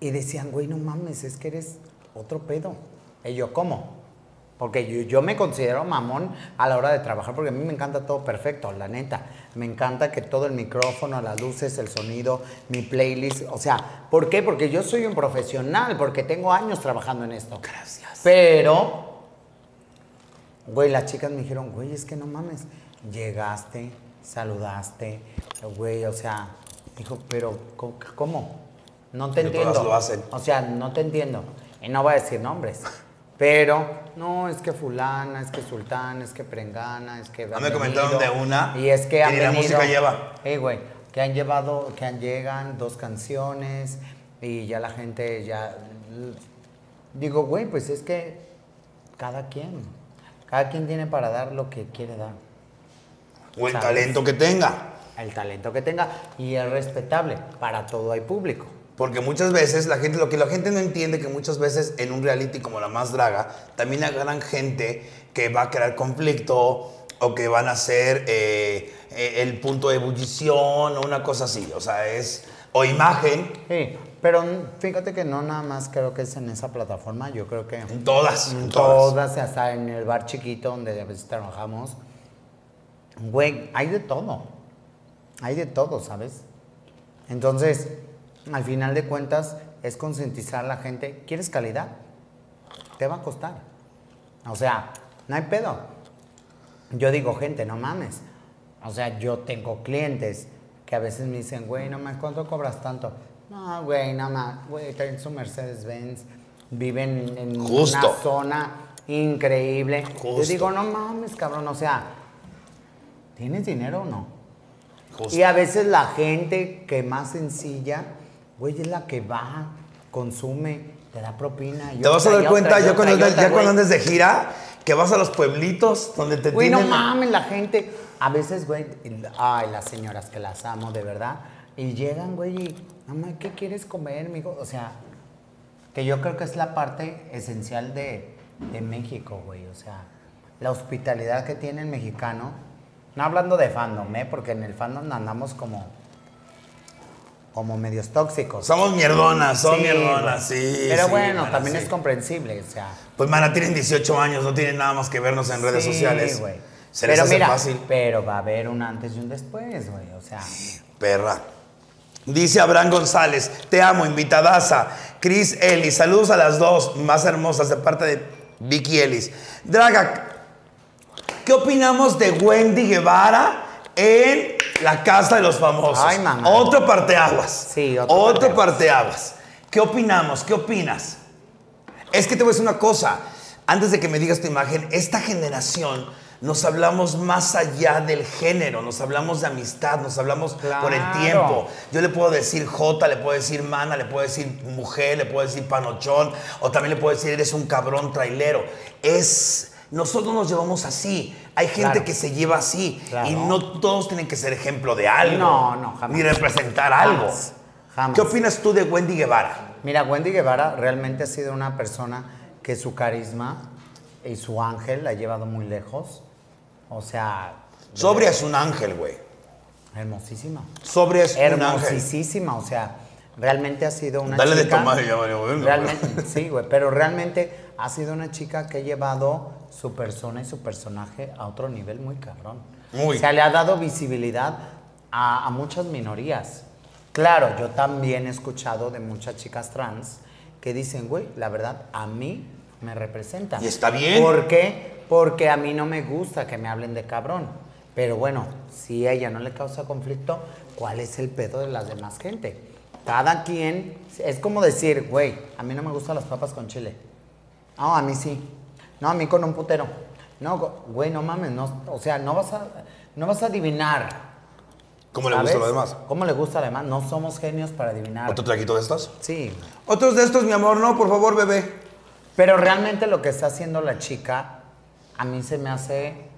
y decían, güey, no mames, es que eres otro pedo. Y yo, ¿cómo? Porque yo, yo me considero mamón a la hora de trabajar porque a mí me encanta todo perfecto, la neta. Me encanta que todo el micrófono, las luces, el sonido, mi playlist, o sea, ¿por qué? Porque yo soy un profesional, porque tengo años trabajando en esto. Gracias. Pero Güey, las chicas me dijeron, güey, es que no mames. Llegaste, saludaste, güey, o sea, dijo, pero ¿cómo? No te Que entiendo. todas lo hacen. O sea, no te entiendo. Y no voy a decir nombres. Pero, no, es que fulana, es que sultán, es que prengana, es que... Ah, me comentaron venido, de una Y es que han ni la venido- música lleva. Eh, güey, que han llevado, que han llegan dos canciones y ya la gente ya... Digo, güey, pues es que cada quien, cada quien tiene para dar lo que quiere dar. O el ¿sabes? talento que tenga. El talento que tenga y es respetable. Para todo hay público. Porque muchas veces la gente, lo que la gente no entiende, que muchas veces en un reality como La Más Draga, también agarran gente que va a crear conflicto o que van a ser eh, eh, el punto de ebullición o una cosa así. O sea, es. O imagen, Sí, pero fíjate que no nada más creo que es en esa plataforma, yo creo que en todas. En en todas. todas, hasta en el bar chiquito donde a veces trabajamos. Güey, hay de todo. Hay de todo, ¿sabes? Entonces, al final de cuentas, es concientizar a la gente. ¿Quieres calidad? Te va a costar. O sea, no hay pedo. Yo digo, gente, no mames. O sea, yo tengo clientes que a veces me dicen, güey, no mames, ¿cuánto cobras tanto? No, güey, nada más, güey, traen su Mercedes-Benz, viven en Justo. una zona increíble. Yo digo, no mames, cabrón, o sea, ¿tienes dinero o no? Justo. Y a veces la gente que más sencilla, güey, es la que va, consume, te da propina. y Te vas a dar cuenta, otra, y ya, otra, cuando, ya cuando andes de gira, que vas a los pueblitos donde te Güey, no mames, la gente. A veces, güey, ay, las señoras que las amo, de verdad. Y llegan, güey, y, mamá, ¿qué quieres comer, mijo? O sea, que yo creo que es la parte esencial de, de México, güey. O sea, la hospitalidad que tiene el mexicano. No hablando de fandom, ¿eh? Porque en el fandom andamos como. Como medios tóxicos. Somos mierdonas, son Sí, mierdonas, sí. Pero sí, bueno, mana, también sí. es comprensible, o sea. Pues, mana, tienen 18 años, no tienen nada más que vernos en redes Sí, sociales. güey. Se les pero hace mira, fácil. pero va a haber un antes y un después, güey. O sea, Perra. Dice Abraham González, te amo, invitadaza. Chris Ellis, saludos a las dos más hermosas de parte de Vicky Ellis. Draga, ¿qué opinamos de Wendy Guevara en la casa de los famosos? Ay, mamá. Otro parteaguas. Sí, otro otro parteaguas. ¿Qué opinamos? ¿Qué opinas? Es que te voy a decir una cosa. Antes de que me digas tu imagen, esta generación nos hablamos más allá del género, nos hablamos de amistad, nos hablamos por el tiempo. Yo le puedo decir Jota, le puedo decir mana, le puedo decir mujer, le puedo decir panochón, o también le puedo decir eres un cabrón trailero. Es. Nosotros nos llevamos así. Hay gente Claro. que se lleva así. Claro. Y no todos tienen que ser ejemplo de algo. No, no, jamás. Ni representar algo. Jamás, jamás. ¿Qué opinas tú de Wendy Guevara? mira, Wendy Guevara realmente ha sido una persona que su carisma y su ángel la ha llevado muy lejos. O sea, Sobria es un ángel, güey. hermosísima. Sobria es un ángel. Hermosísima, o sea, realmente ha sido una Dale de tomar y ya venga, Realmente, sí, güey, pero realmente ha sido una chica que ha llevado su persona y su personaje a otro nivel muy cabrón. Muy. O sea, le ha dado visibilidad a, a muchas minorías. Claro, yo también he escuchado de muchas chicas trans que dicen, güey, la verdad, a mí me representa. Y está bien. ¿Por qué? Porque a mí no me gusta que me hablen de cabrón. Pero bueno, si a ella no le causa conflicto, ¿cuál es el pedo de las demás gente? Cada quien, es como decir, güey, a mí no me gustan las papas con chile. No, a mí sí. No, a mí con un putero. No, güey, no mames, no, o sea, no vas a, no vas a adivinar. ¿Cómo le gusta ¿sabes? lo demás? ¿Cómo le gusta a los demás? No somos genios para adivinar. ¿Otro traguito de estos? Sí. Otros de estos, mi amor, no, por favor, bebé. Pero realmente lo que está haciendo la chica, a mí se me hace.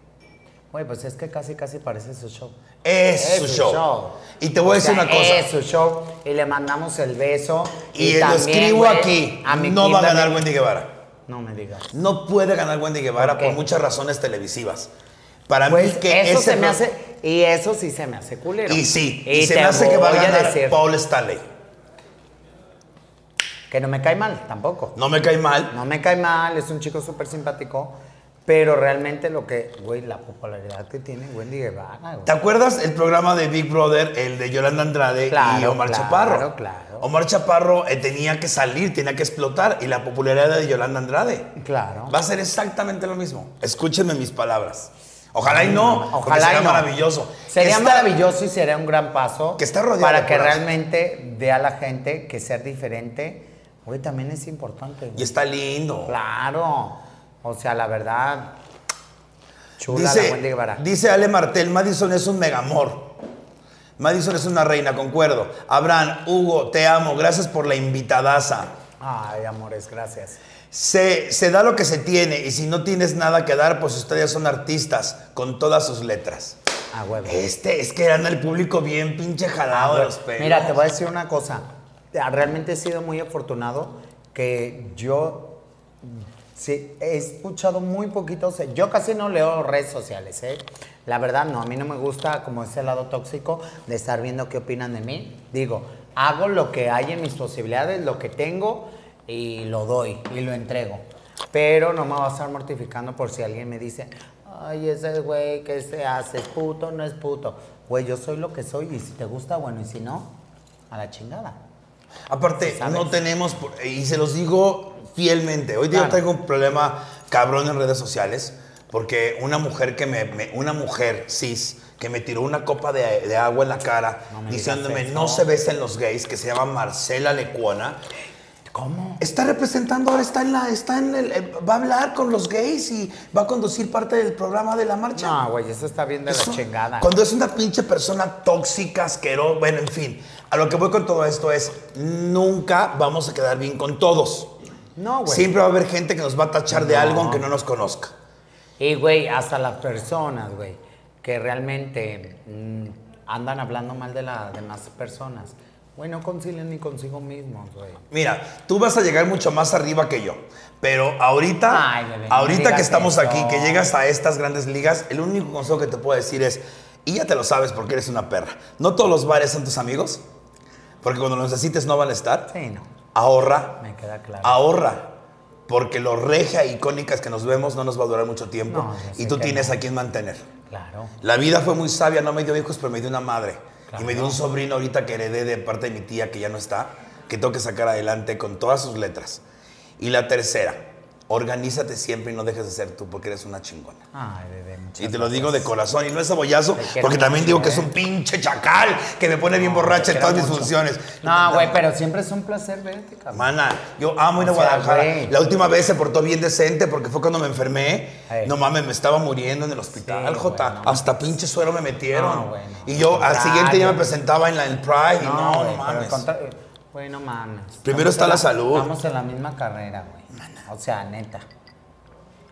Güey, pues es que casi, casi parece su show. Es, su show. Y te voy a decir una cosa. Es su show. Y le mandamos el beso. Y, lo también, escribo güey, aquí. a mi No va a ganar Wendy Guevara. No me digas. No puede ganar Wendy Guevara ¿Por por, muchas razones televisivas. Para Pues mí que eso ese se me hace. Y eso sí se me hace culero. Y sí, y, se me hace que va a ganar decir Paul Stanley. Que no me cae mal tampoco. No me cae mal. No me cae mal, es un chico súper simpático. Pero realmente lo que, güey, la popularidad que tiene Wendy Guevara, güey. ¿Te acuerdas el programa de Big Brother, el de Yolanda Andrade y Claro, Omar claro, Chaparro? claro. Omar Chaparro eh, tenía que salir, tenía que explotar y la popularidad de Yolanda Andrade. Claro. Va a ser exactamente lo mismo. Escúchenme mis palabras. Ojalá y no, porque Ojalá sería y no. maravilloso. Sería maravilloso y sería un gran paso. Que esté rodeado Para que realmente vea la gente que ser diferente, güey, también es importante. güey. Y está lindo. Claro. O sea, la verdad. Chula la Wendy Dice, Guevara. dice Ale Martel, Madison es un megamor. Madison es una reina, concuerdo. Abraham, Hugo, te amo, gracias por la invitadaza. Ay, amores, gracias. Se, se da lo que se tiene y si no tienes nada que dar, pues ustedes son artistas con todas sus letras. A huevo. Este, es que anda el público bien pinche jalado de los pelos. Mira, te voy a decir una cosa. Realmente he sido muy afortunado que yo sí, he escuchado muy poquitos. Yo casi no leo redes sociales, ¿eh? La verdad, no. A mí no me gusta como ese lado tóxico de estar viendo qué opinan de mí. Digo, hago lo que hay en mis posibilidades, lo que tengo y lo doy y lo entrego. Pero no me voy a estar mortificando por si alguien me dice, ay, ese güey que se hace, ¿es puto no es puto. Güey, yo soy lo que soy y si te gusta, bueno, y si no, a la chingada. Aparte, ¿Sabes? no tenemos, y se los digo fielmente, hoy día Claro. tengo un problema cabrón en redes sociales, porque una mujer que me, me- una mujer cis, que me tiró una copa de, de agua en la cara, No diciéndome, no se besen los gays, que se llama Marcela Lecuona, ¿Cómo? está representando, ahora está en la, está en el, eh, va a hablar con los gays y va a conducir parte del programa de la marcha. No, güey, eso está bien de Eso- la chingada. Cuando es una pinche persona tóxica, asquerosa, bueno, en fin. A lo que voy con todo esto es, nunca vamos a quedar bien con todos. No, güey. Siempre va a haber gente que nos va a tachar de No. algo aunque no nos conozca. Y, güey, hasta las personas, güey, que realmente mm, andan hablando mal de las demás personas, güey, no concilian ni consigo mismos, güey. Mira, tú vas a llegar mucho más arriba que yo. Pero ahorita, Ay, bebé, ahorita que estamos eso. aquí, que llegas a estas grandes ligas, el único consejo que te puedo decir es, y ya te lo sabes porque eres una perra, no todos los bares son tus amigos, porque cuando los necesites no van a estar. Sí, no, Ahorra, me queda claro. ahorra. Porque lo regia icónicas que nos vemos no nos va a durar mucho tiempo. No, y tú tienes no. a quien mantener. Claro. La vida fue muy sabia, no me dio hijos, pero me dio una madre. Claro. Y me dio un sobrino ahorita que heredé de parte de mi tía, que ya no está, que tengo que sacar adelante con todas sus letras. Y la tercera, organízate siempre y no dejes de ser tú, porque eres una chingona. Ay, bebé, muchas Y te lo digo de corazón, y no es quiero porque también mucho, digo que ¿eh? es un pinche chacal que me pone bien borracha en todas mis funciones. No, güey, pero siempre es un placer verte, cabrón. Mana, yo amo ir a Guadalajara. La última vez se portó bien decente porque fue cuando me enfermé. No mames, me estaba muriendo en el hospital, Sí, Jota. no Hasta pinche suero me metieron. No, no. Y yo Al siguiente día me presentaba en la en Pride. y no, no, mames. contrario, Güey, no mames. Primero Estamos está en la salud. Estamos en la misma carrera, güey. O sea, neta.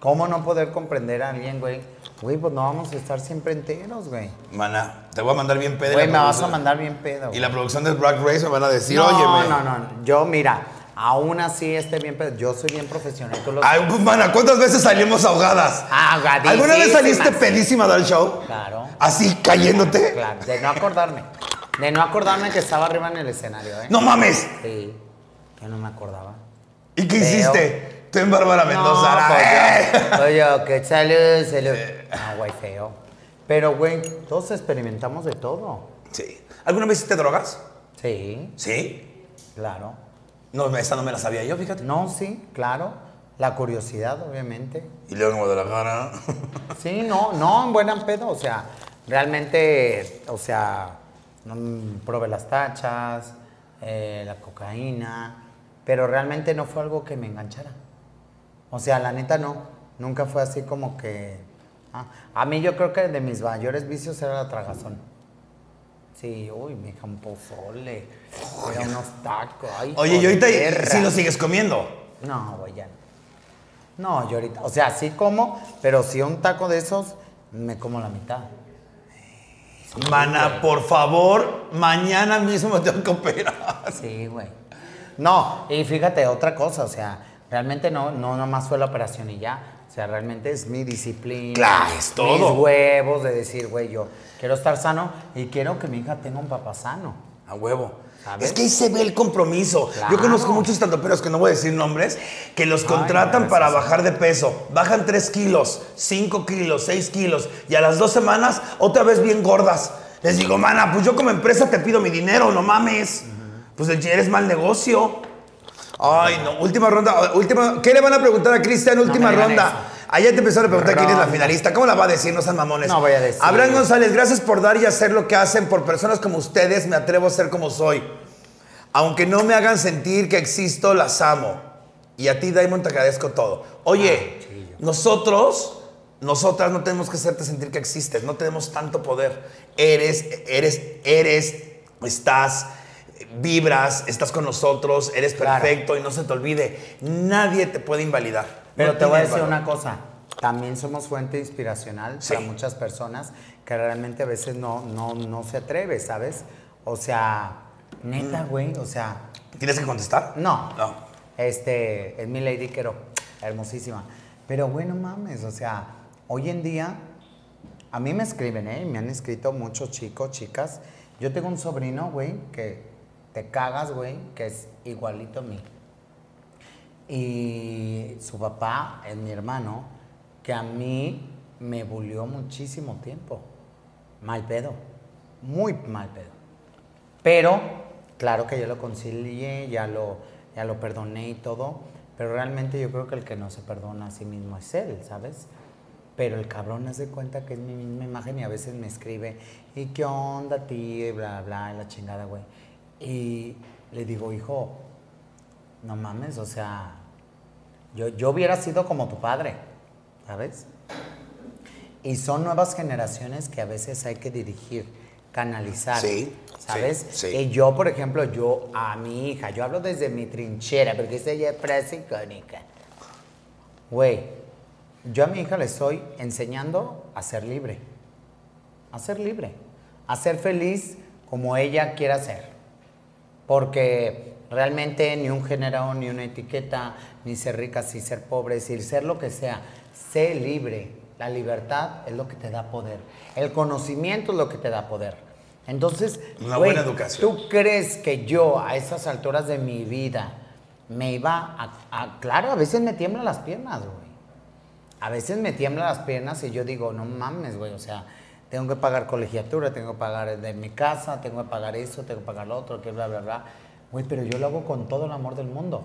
¿Cómo no poder comprender a alguien, güey? Güey, pues no vamos a estar siempre enteros, güey. Mana, te voy a mandar bien pedo. Güey, me vas a mandar bien pedo. Y güey. la producción del Black Race me van a decir, no, oye, no, no. Yo, mira, aún así esté bien, pero yo soy bien profesional. Tú lo Ay, pues, mana, ¿cuántas veces salimos ahogadas? Ahogadísimas. ¿Alguna vez saliste pedísima del show? Claro. ¿Así cayéndote? Claro, de no acordarme. De no acordarme que estaba arriba en el escenario, ¿eh? ¡No mames! Sí, que no me acordaba. ¿Y qué hiciste? En Bárbara Mendoza. No, pues pues yo, que salud, salud. Ah, güey, feo. Pero, güey, todos experimentamos de todo. Sí. ¿Alguna vez hiciste drogas? Sí, Sí. claro. No, esa no me la sabía yo, fíjate. No, sí, claro. La curiosidad, obviamente. Y luego la cara. Sí, no, no, en buen pedo. O sea, realmente, o sea, probé las tachas, eh, la cocaína, pero realmente no fue algo que me enganchara. O sea, la neta no. Nunca fue así como que. ah, A mí yo creo que de mis mayores vicios era la tragazón. Sí, uy, mi hija, un pozole. Era unos tacos. ay, Oye, ¿y ahorita sí lo sigues comiendo? No, güey, ya no. No, yo ahorita, o sea, sí como, pero si un taco de esos, me como la mitad. Mana, por favor, mañana mismo me tengo que operar. Sí, güey. No, y fíjate, otra cosa, o sea, realmente no, no nomás fue la operación y ya. O sea, realmente es mi disciplina. Claro, es todo. Mis huevos de decir, güey, yo quiero estar sano y quiero que mi hija tenga un papá sano. A huevo. ¿Sabes? Es que ahí se ve el compromiso. Claro. Yo conozco muchos estandoperos que no voy a decir nombres, que los contratan para bajar de peso. Bajan 3 kilos, 5 kilos, 6 kilos y a las dos semanas otra vez bien gordas. Les digo, mana, pues yo como empresa te pido mi dinero, no mames. Pues eres mal negocio. Ay, no, última ronda, última. ¿Qué le van a preguntar a Cristian? Última digan ronda. Allá te empezaron a preguntar quién es la Ronda. finalista. ¿Cómo la va a decir? No sean mamones. No voy a decir. Abraham González, gracias por dar y hacer lo que hacen por personas como ustedes. Me atrevo a ser como soy. Aunque no me hagan sentir que existo, las amo. Y a ti, Diamond, te agradezco todo. Oye, Ah, nosotros, nosotras no tenemos que hacerte sentir que existes. No tenemos tanto poder. Eres, eres, eres, estás, vibras, estás con nosotros, eres Claro. perfecto y no se te olvide. Nadie te puede invalidar. Pero No te voy a decir valor. una cosa. También somos fuente inspiracional Sí. para muchas personas que realmente a veces no, no, no se atreve, ¿sabes? O sea, neta, güey, o sea, ¿Tienes que contestar? no. No. Este, es mi Lady Quero, hermosísima. Pero bueno, mames, o sea, hoy en día, a mí me escriben, ¿eh? Me han escrito muchos chicos, chicas. Yo tengo un sobrino, güey, que te cagas, güey, que es igualito a mí. Y su papá es mi hermano, que a mí me bulió muchísimo tiempo. Mal pedo. Muy mal pedo. Pero, claro que yo lo concilié, ya lo, ya lo perdoné y todo. Pero realmente yo creo que el que no se perdona a sí mismo es él, ¿sabes? Pero el cabrón hace cuenta que es mi misma imagen y a veces me escribe, ¿y qué onda, tío? Y bla, bla, y la chingada, güey. Y le digo, hijo, no mames, o sea, yo, yo hubiera sido como tu padre, ¿sabes? Y son nuevas generaciones que a veces hay que dirigir, canalizar. Sí, ¿Sabes? sí, sí. Y yo, por ejemplo, yo a mi hija, yo hablo desde mi trinchera, porque esa ella es frase icónica. Güey, yo a mi hija le estoy enseñando a ser libre. A ser libre. A ser feliz como ella quiera ser. Porque realmente ni un género, ni una etiqueta, ni ser rica, ni ser pobre, ni ser lo que sea. Sé libre. La libertad es lo que te da poder. El conocimiento es lo que te da poder. Entonces, Una güey, buena educación. ¿tú crees que yo a esas alturas de mi vida me iba a, a- Claro, a veces me tiemblan las piernas, güey. A veces me tiemblan las piernas y yo digo, no mames, güey, o sea, tengo que pagar colegiatura, tengo que pagar de mi casa, tengo que pagar eso, tengo que pagar lo otro, que bla, bla, bla. Güey, pero yo lo hago con todo el amor del mundo.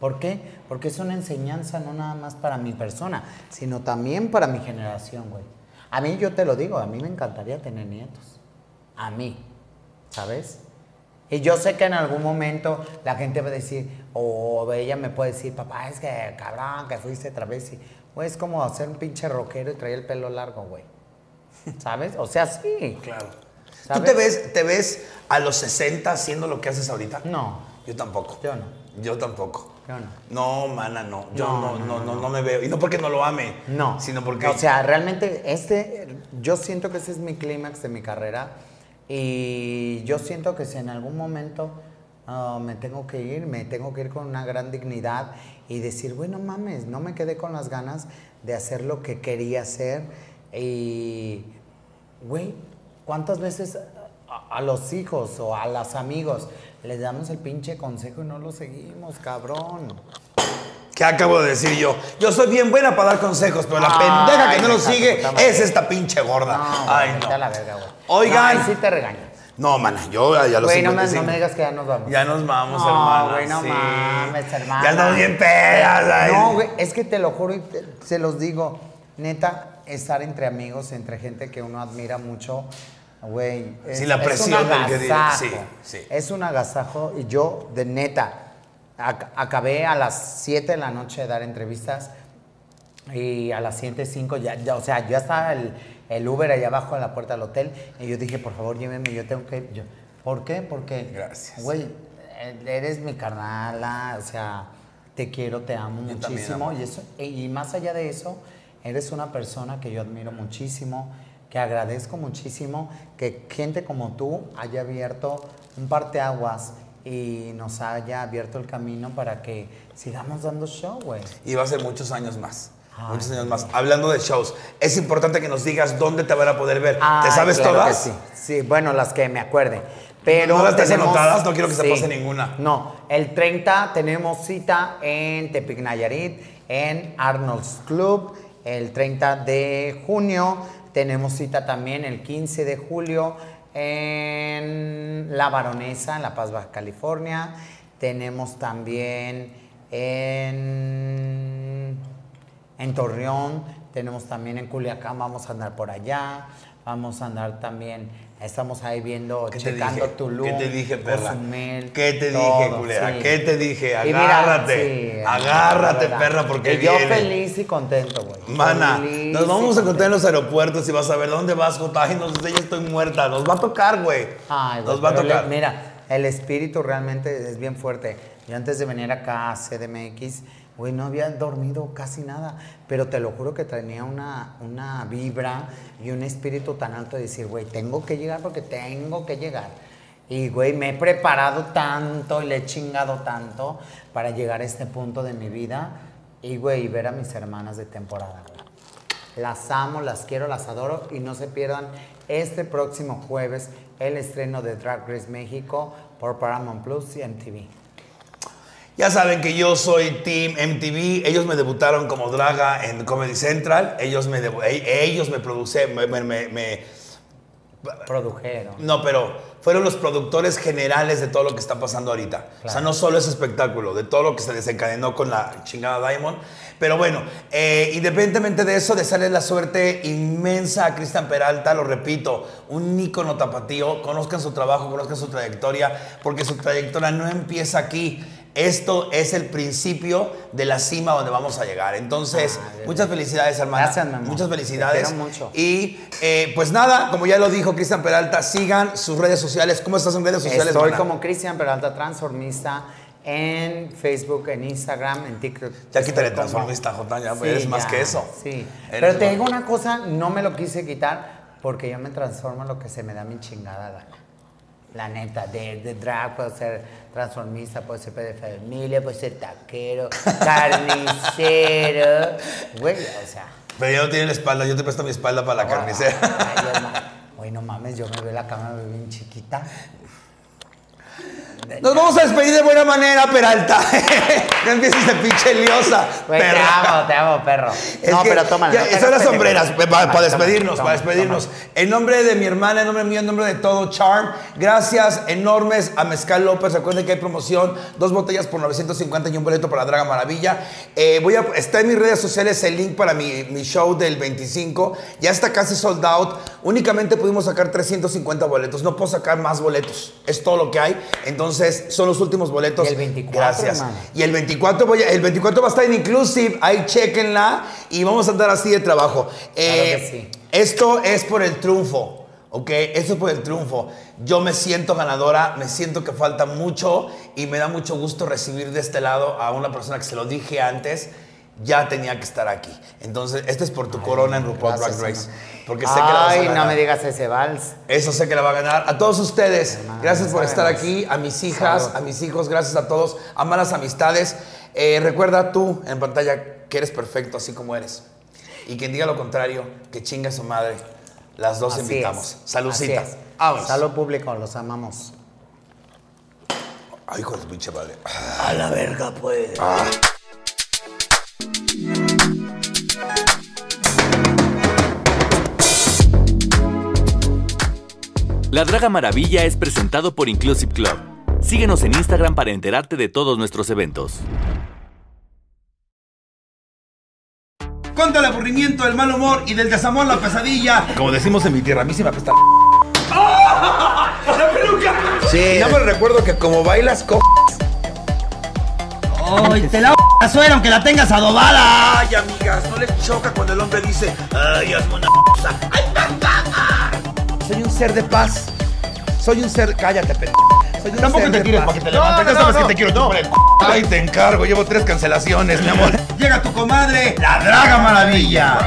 ¿Por qué? Porque es una enseñanza no nada más para mi persona, sino también para mi generación, güey. A mí, yo te lo digo, a mí me encantaría tener nietos. A mí, ¿sabes? Y yo sé que en algún momento la gente va a decir, o ella me puede decir, papá, es que cabrón, que fuiste travesti. Güey, es como hacer un pinche rockero y traer el pelo largo, güey. ¿Sabes? O sea, sí. Claro. ¿Tú ¿Sabes? te ves, te ves a los 60 haciendo lo que haces ahorita? No, Yo tampoco. yo no. Yo tampoco. Yo no. No, mana, no. Yo no, No, no, no, no, me veo. Y no porque no lo ame. No. Sino porque. O sea, realmente este, yo siento que ese es mi clímax de mi carrera y yo siento que si en algún momento, ah, me tengo que ir, me tengo que ir con una gran dignidad y decir, bueno, mames, no me quedé con las ganas de hacer lo que quería hacer. Y, güey, ¿cuántas veces a, a los hijos o a los amigos les damos el pinche consejo y no lo seguimos, cabrón? ¿Qué acabo de decir yo? Yo soy bien buena para dar consejos, pero la Ay, pendeja que no lo sigue es esta pinche gorda. No, Ay, no. vete a la verga, güey. Oigan. No, sí te regaño. No, mana, yo ya ya los Güey, no me, 55. no me digas que ya nos vamos. Ya nos vamos, no, hermana. güey, no sí. mames, hermana. Ya estamos bien pedas. No, güey, es que te lo juro y te- se los digo. Neta, estar entre amigos, entre gente que uno admira mucho, güey. es- Sí, la es presión un del que sí, sí. Es un agasajo y yo, de neta, ac- acabé a las 7 de la noche de dar entrevistas y a las 7, 5 ya, ya, o sea, ya estaba el, el Uber allá abajo en la puerta del hotel y yo dije, por favor, llévenme, yo tengo que... Yo, ¿Por qué? Porque, Gracias. güey, eh, eres mi carnala, o sea, te quiero, te amo Yo muchísimo amor. y, eso, y más allá de eso, eres una persona que yo admiro muchísimo, que agradezco muchísimo que gente como tú haya abierto un parteaguas y nos haya abierto el camino para que sigamos dando show, güey. Y va a ser muchos años más. Ay, muchos años más. Hablando de shows, es importante que nos digas dónde te van a poder ver. ¿Te sabes claro todas? que sí. Sí, bueno, las que me acuerde. Pero ¿No las tenemos- anotadas? No quiero que se pase ninguna. No, el 30 tenemos cita en Tepic Nayarit, en Arnold's Club. El 30 de junio. Tenemos cita también el 15 de julio en La Baronesa, en La Paz, Baja California. Tenemos también en en Torreón, tenemos también en Culiacán, vamos a andar por allá, vamos a andar también, estamos ahí viendo, ¿Qué te checando dije? Tulum, ¿Qué te dije, perra? Cozumel, ¿Qué te dije, culera? sí. ¿Qué te dije? Mira, Agárrate. sí, Agárrate, perra, porque Y yo viene. feliz y contento, güey. Mana, Feliz nos vamos a encontrar en los aeropuertos y vas a ver dónde vas, Jota. Ay, no sé, ya estoy muerta. Nos va a tocar, güey. Ay, güey, Nos va a le- tocar. mira, el espíritu realmente es bien fuerte. Yo antes de venir acá a CDMX, güey, no había dormido casi nada, pero te lo juro que tenía una, una vibra y un espíritu tan alto de decir, güey, tengo que llegar porque tengo que llegar. Y, güey, me he preparado tanto y le he chingado tanto para llegar a este punto de mi vida y, güey, ver a mis hermanas de temporada. Las amo, las quiero, las adoro y no se pierdan este próximo jueves el estreno de Drag Race México por Paramount Plus y MTV. Ya saben que yo soy Team MTV. Ellos me debutaron como draga en Comedy Central. Ellos me, e- ellos me producen, me- me- me- me, Produjeron. No, pero fueron los productores generales de todo lo que está pasando ahorita. O sea, no solo ese espectáculo, de todo lo que se desencadenó con la chingada Diamond. Pero bueno, eh, independientemente de eso, desearles la suerte inmensa a Cristian Peralta, lo repito, un ícono tapatío. Conozcan su trabajo, conozcan su trayectoria, porque su trayectoria no empieza aquí. Esto es el principio de la cima donde vamos a llegar. Entonces, Ah, muchas felicidades, hermana. Gracias, mi amor. Muchas Te felicidades. quiero mucho. Y eh, pues nada, como ya lo dijo Cristian Peralta, sigan sus redes sociales. ¿Cómo estás en redes sociales? Estoy mana? como Cristian Peralta Transformista en Facebook, en Instagram, en TikTok. Ya quítale transformista, Jotán, ya eres más que eso. Sí. Eres Pero te digo una cosa, no me lo quise quitar porque yo me transformo en lo que se me da mi chingada gana. La neta, de, de drag puedo ser transformista, puedo ser padre de familia, puedo ser taquero, carnicero. Güey, o sea. Pero ya no tiene la espalda, yo te presto mi espalda para la carnicera. Ay, Dios, Güey, no mames, yo me veo la cama me veo bien chiquita. Nos vamos a despedir de buena manera, Peralta. no empieces de pinche liosa. Te amo, te amo, perro. Es no, que pero tómala. ya, no son las sombreras, para, Toma, para despedirnos, toma, para despedirnos. toma. En nombre de mi hermana, en nombre mío, en nombre de todo Charm, gracias enormes a Mezcal López. Recuerden que hay promoción, dos botellas por 950 y un boleto para Draga Maravilla. Eh, voy a, está en mis redes sociales el link para mi, mi show del 25. Ya está casi sold out. Únicamente pudimos sacar 350 boletos. No puedo sacar más boletos. Es todo lo que hay. Entonces, son los últimos boletos. Y el 24, Gracias. hermano. Y el 24, voy a- el 24 va a estar en Inclusive, ahí chequenla y vamos a andar así de trabajo. Eh, que sí. Esto es por el triunfo, ¿ok? Esto es por el triunfo. Yo me siento ganadora, me siento que falta mucho y me da mucho gusto recibir de este lado a una persona que se lo dije antes. Ya tenía que estar aquí. Entonces, este es por tu corona en RuPaul Drag Race. Porque sé que la vas a Ay, no ganar. me digas ese vals. Eso sé que la va a ganar. A todos ustedes, Hermano, gracias por estar aquí. A mis hijas, Salud. a mis hijos, gracias a todos. A malas amistades. Eh, recuerda tú en pantalla que eres perfecto así como eres. Y quien diga lo contrario, que chinga su madre. Las dos Así invitamos. es, Saludcita. Salud público, los amamos. Ay, hijo de pinche madre. A la verga, pues. La Draga Maravilla es presentado por Inclusive Club. Síguenos en Instagram para enterarte de todos nuestros eventos. Contra el aburrimiento, el mal humor y del desamor, la pesadilla. Como decimos en mi tierra, a mí sí me apesta. ¡La peluca! Sí. Nada más recuerdo que como bailas, co. ¡Ay, te la la suera aunque la tengas adobada! Ay, amigas, no les choca cuando el hombre dice, ay, hazme una ¡Ay, ser de paz. Soy un ser. Cállate, pendejo. Soy un Tampoco ser te de tires paz. para que te levantes. Ya sabes que te quiero chupar el Ay, te encargo, llevo tres cancelaciones, mi amor. Llega tu comadre, la Draga Maravilla.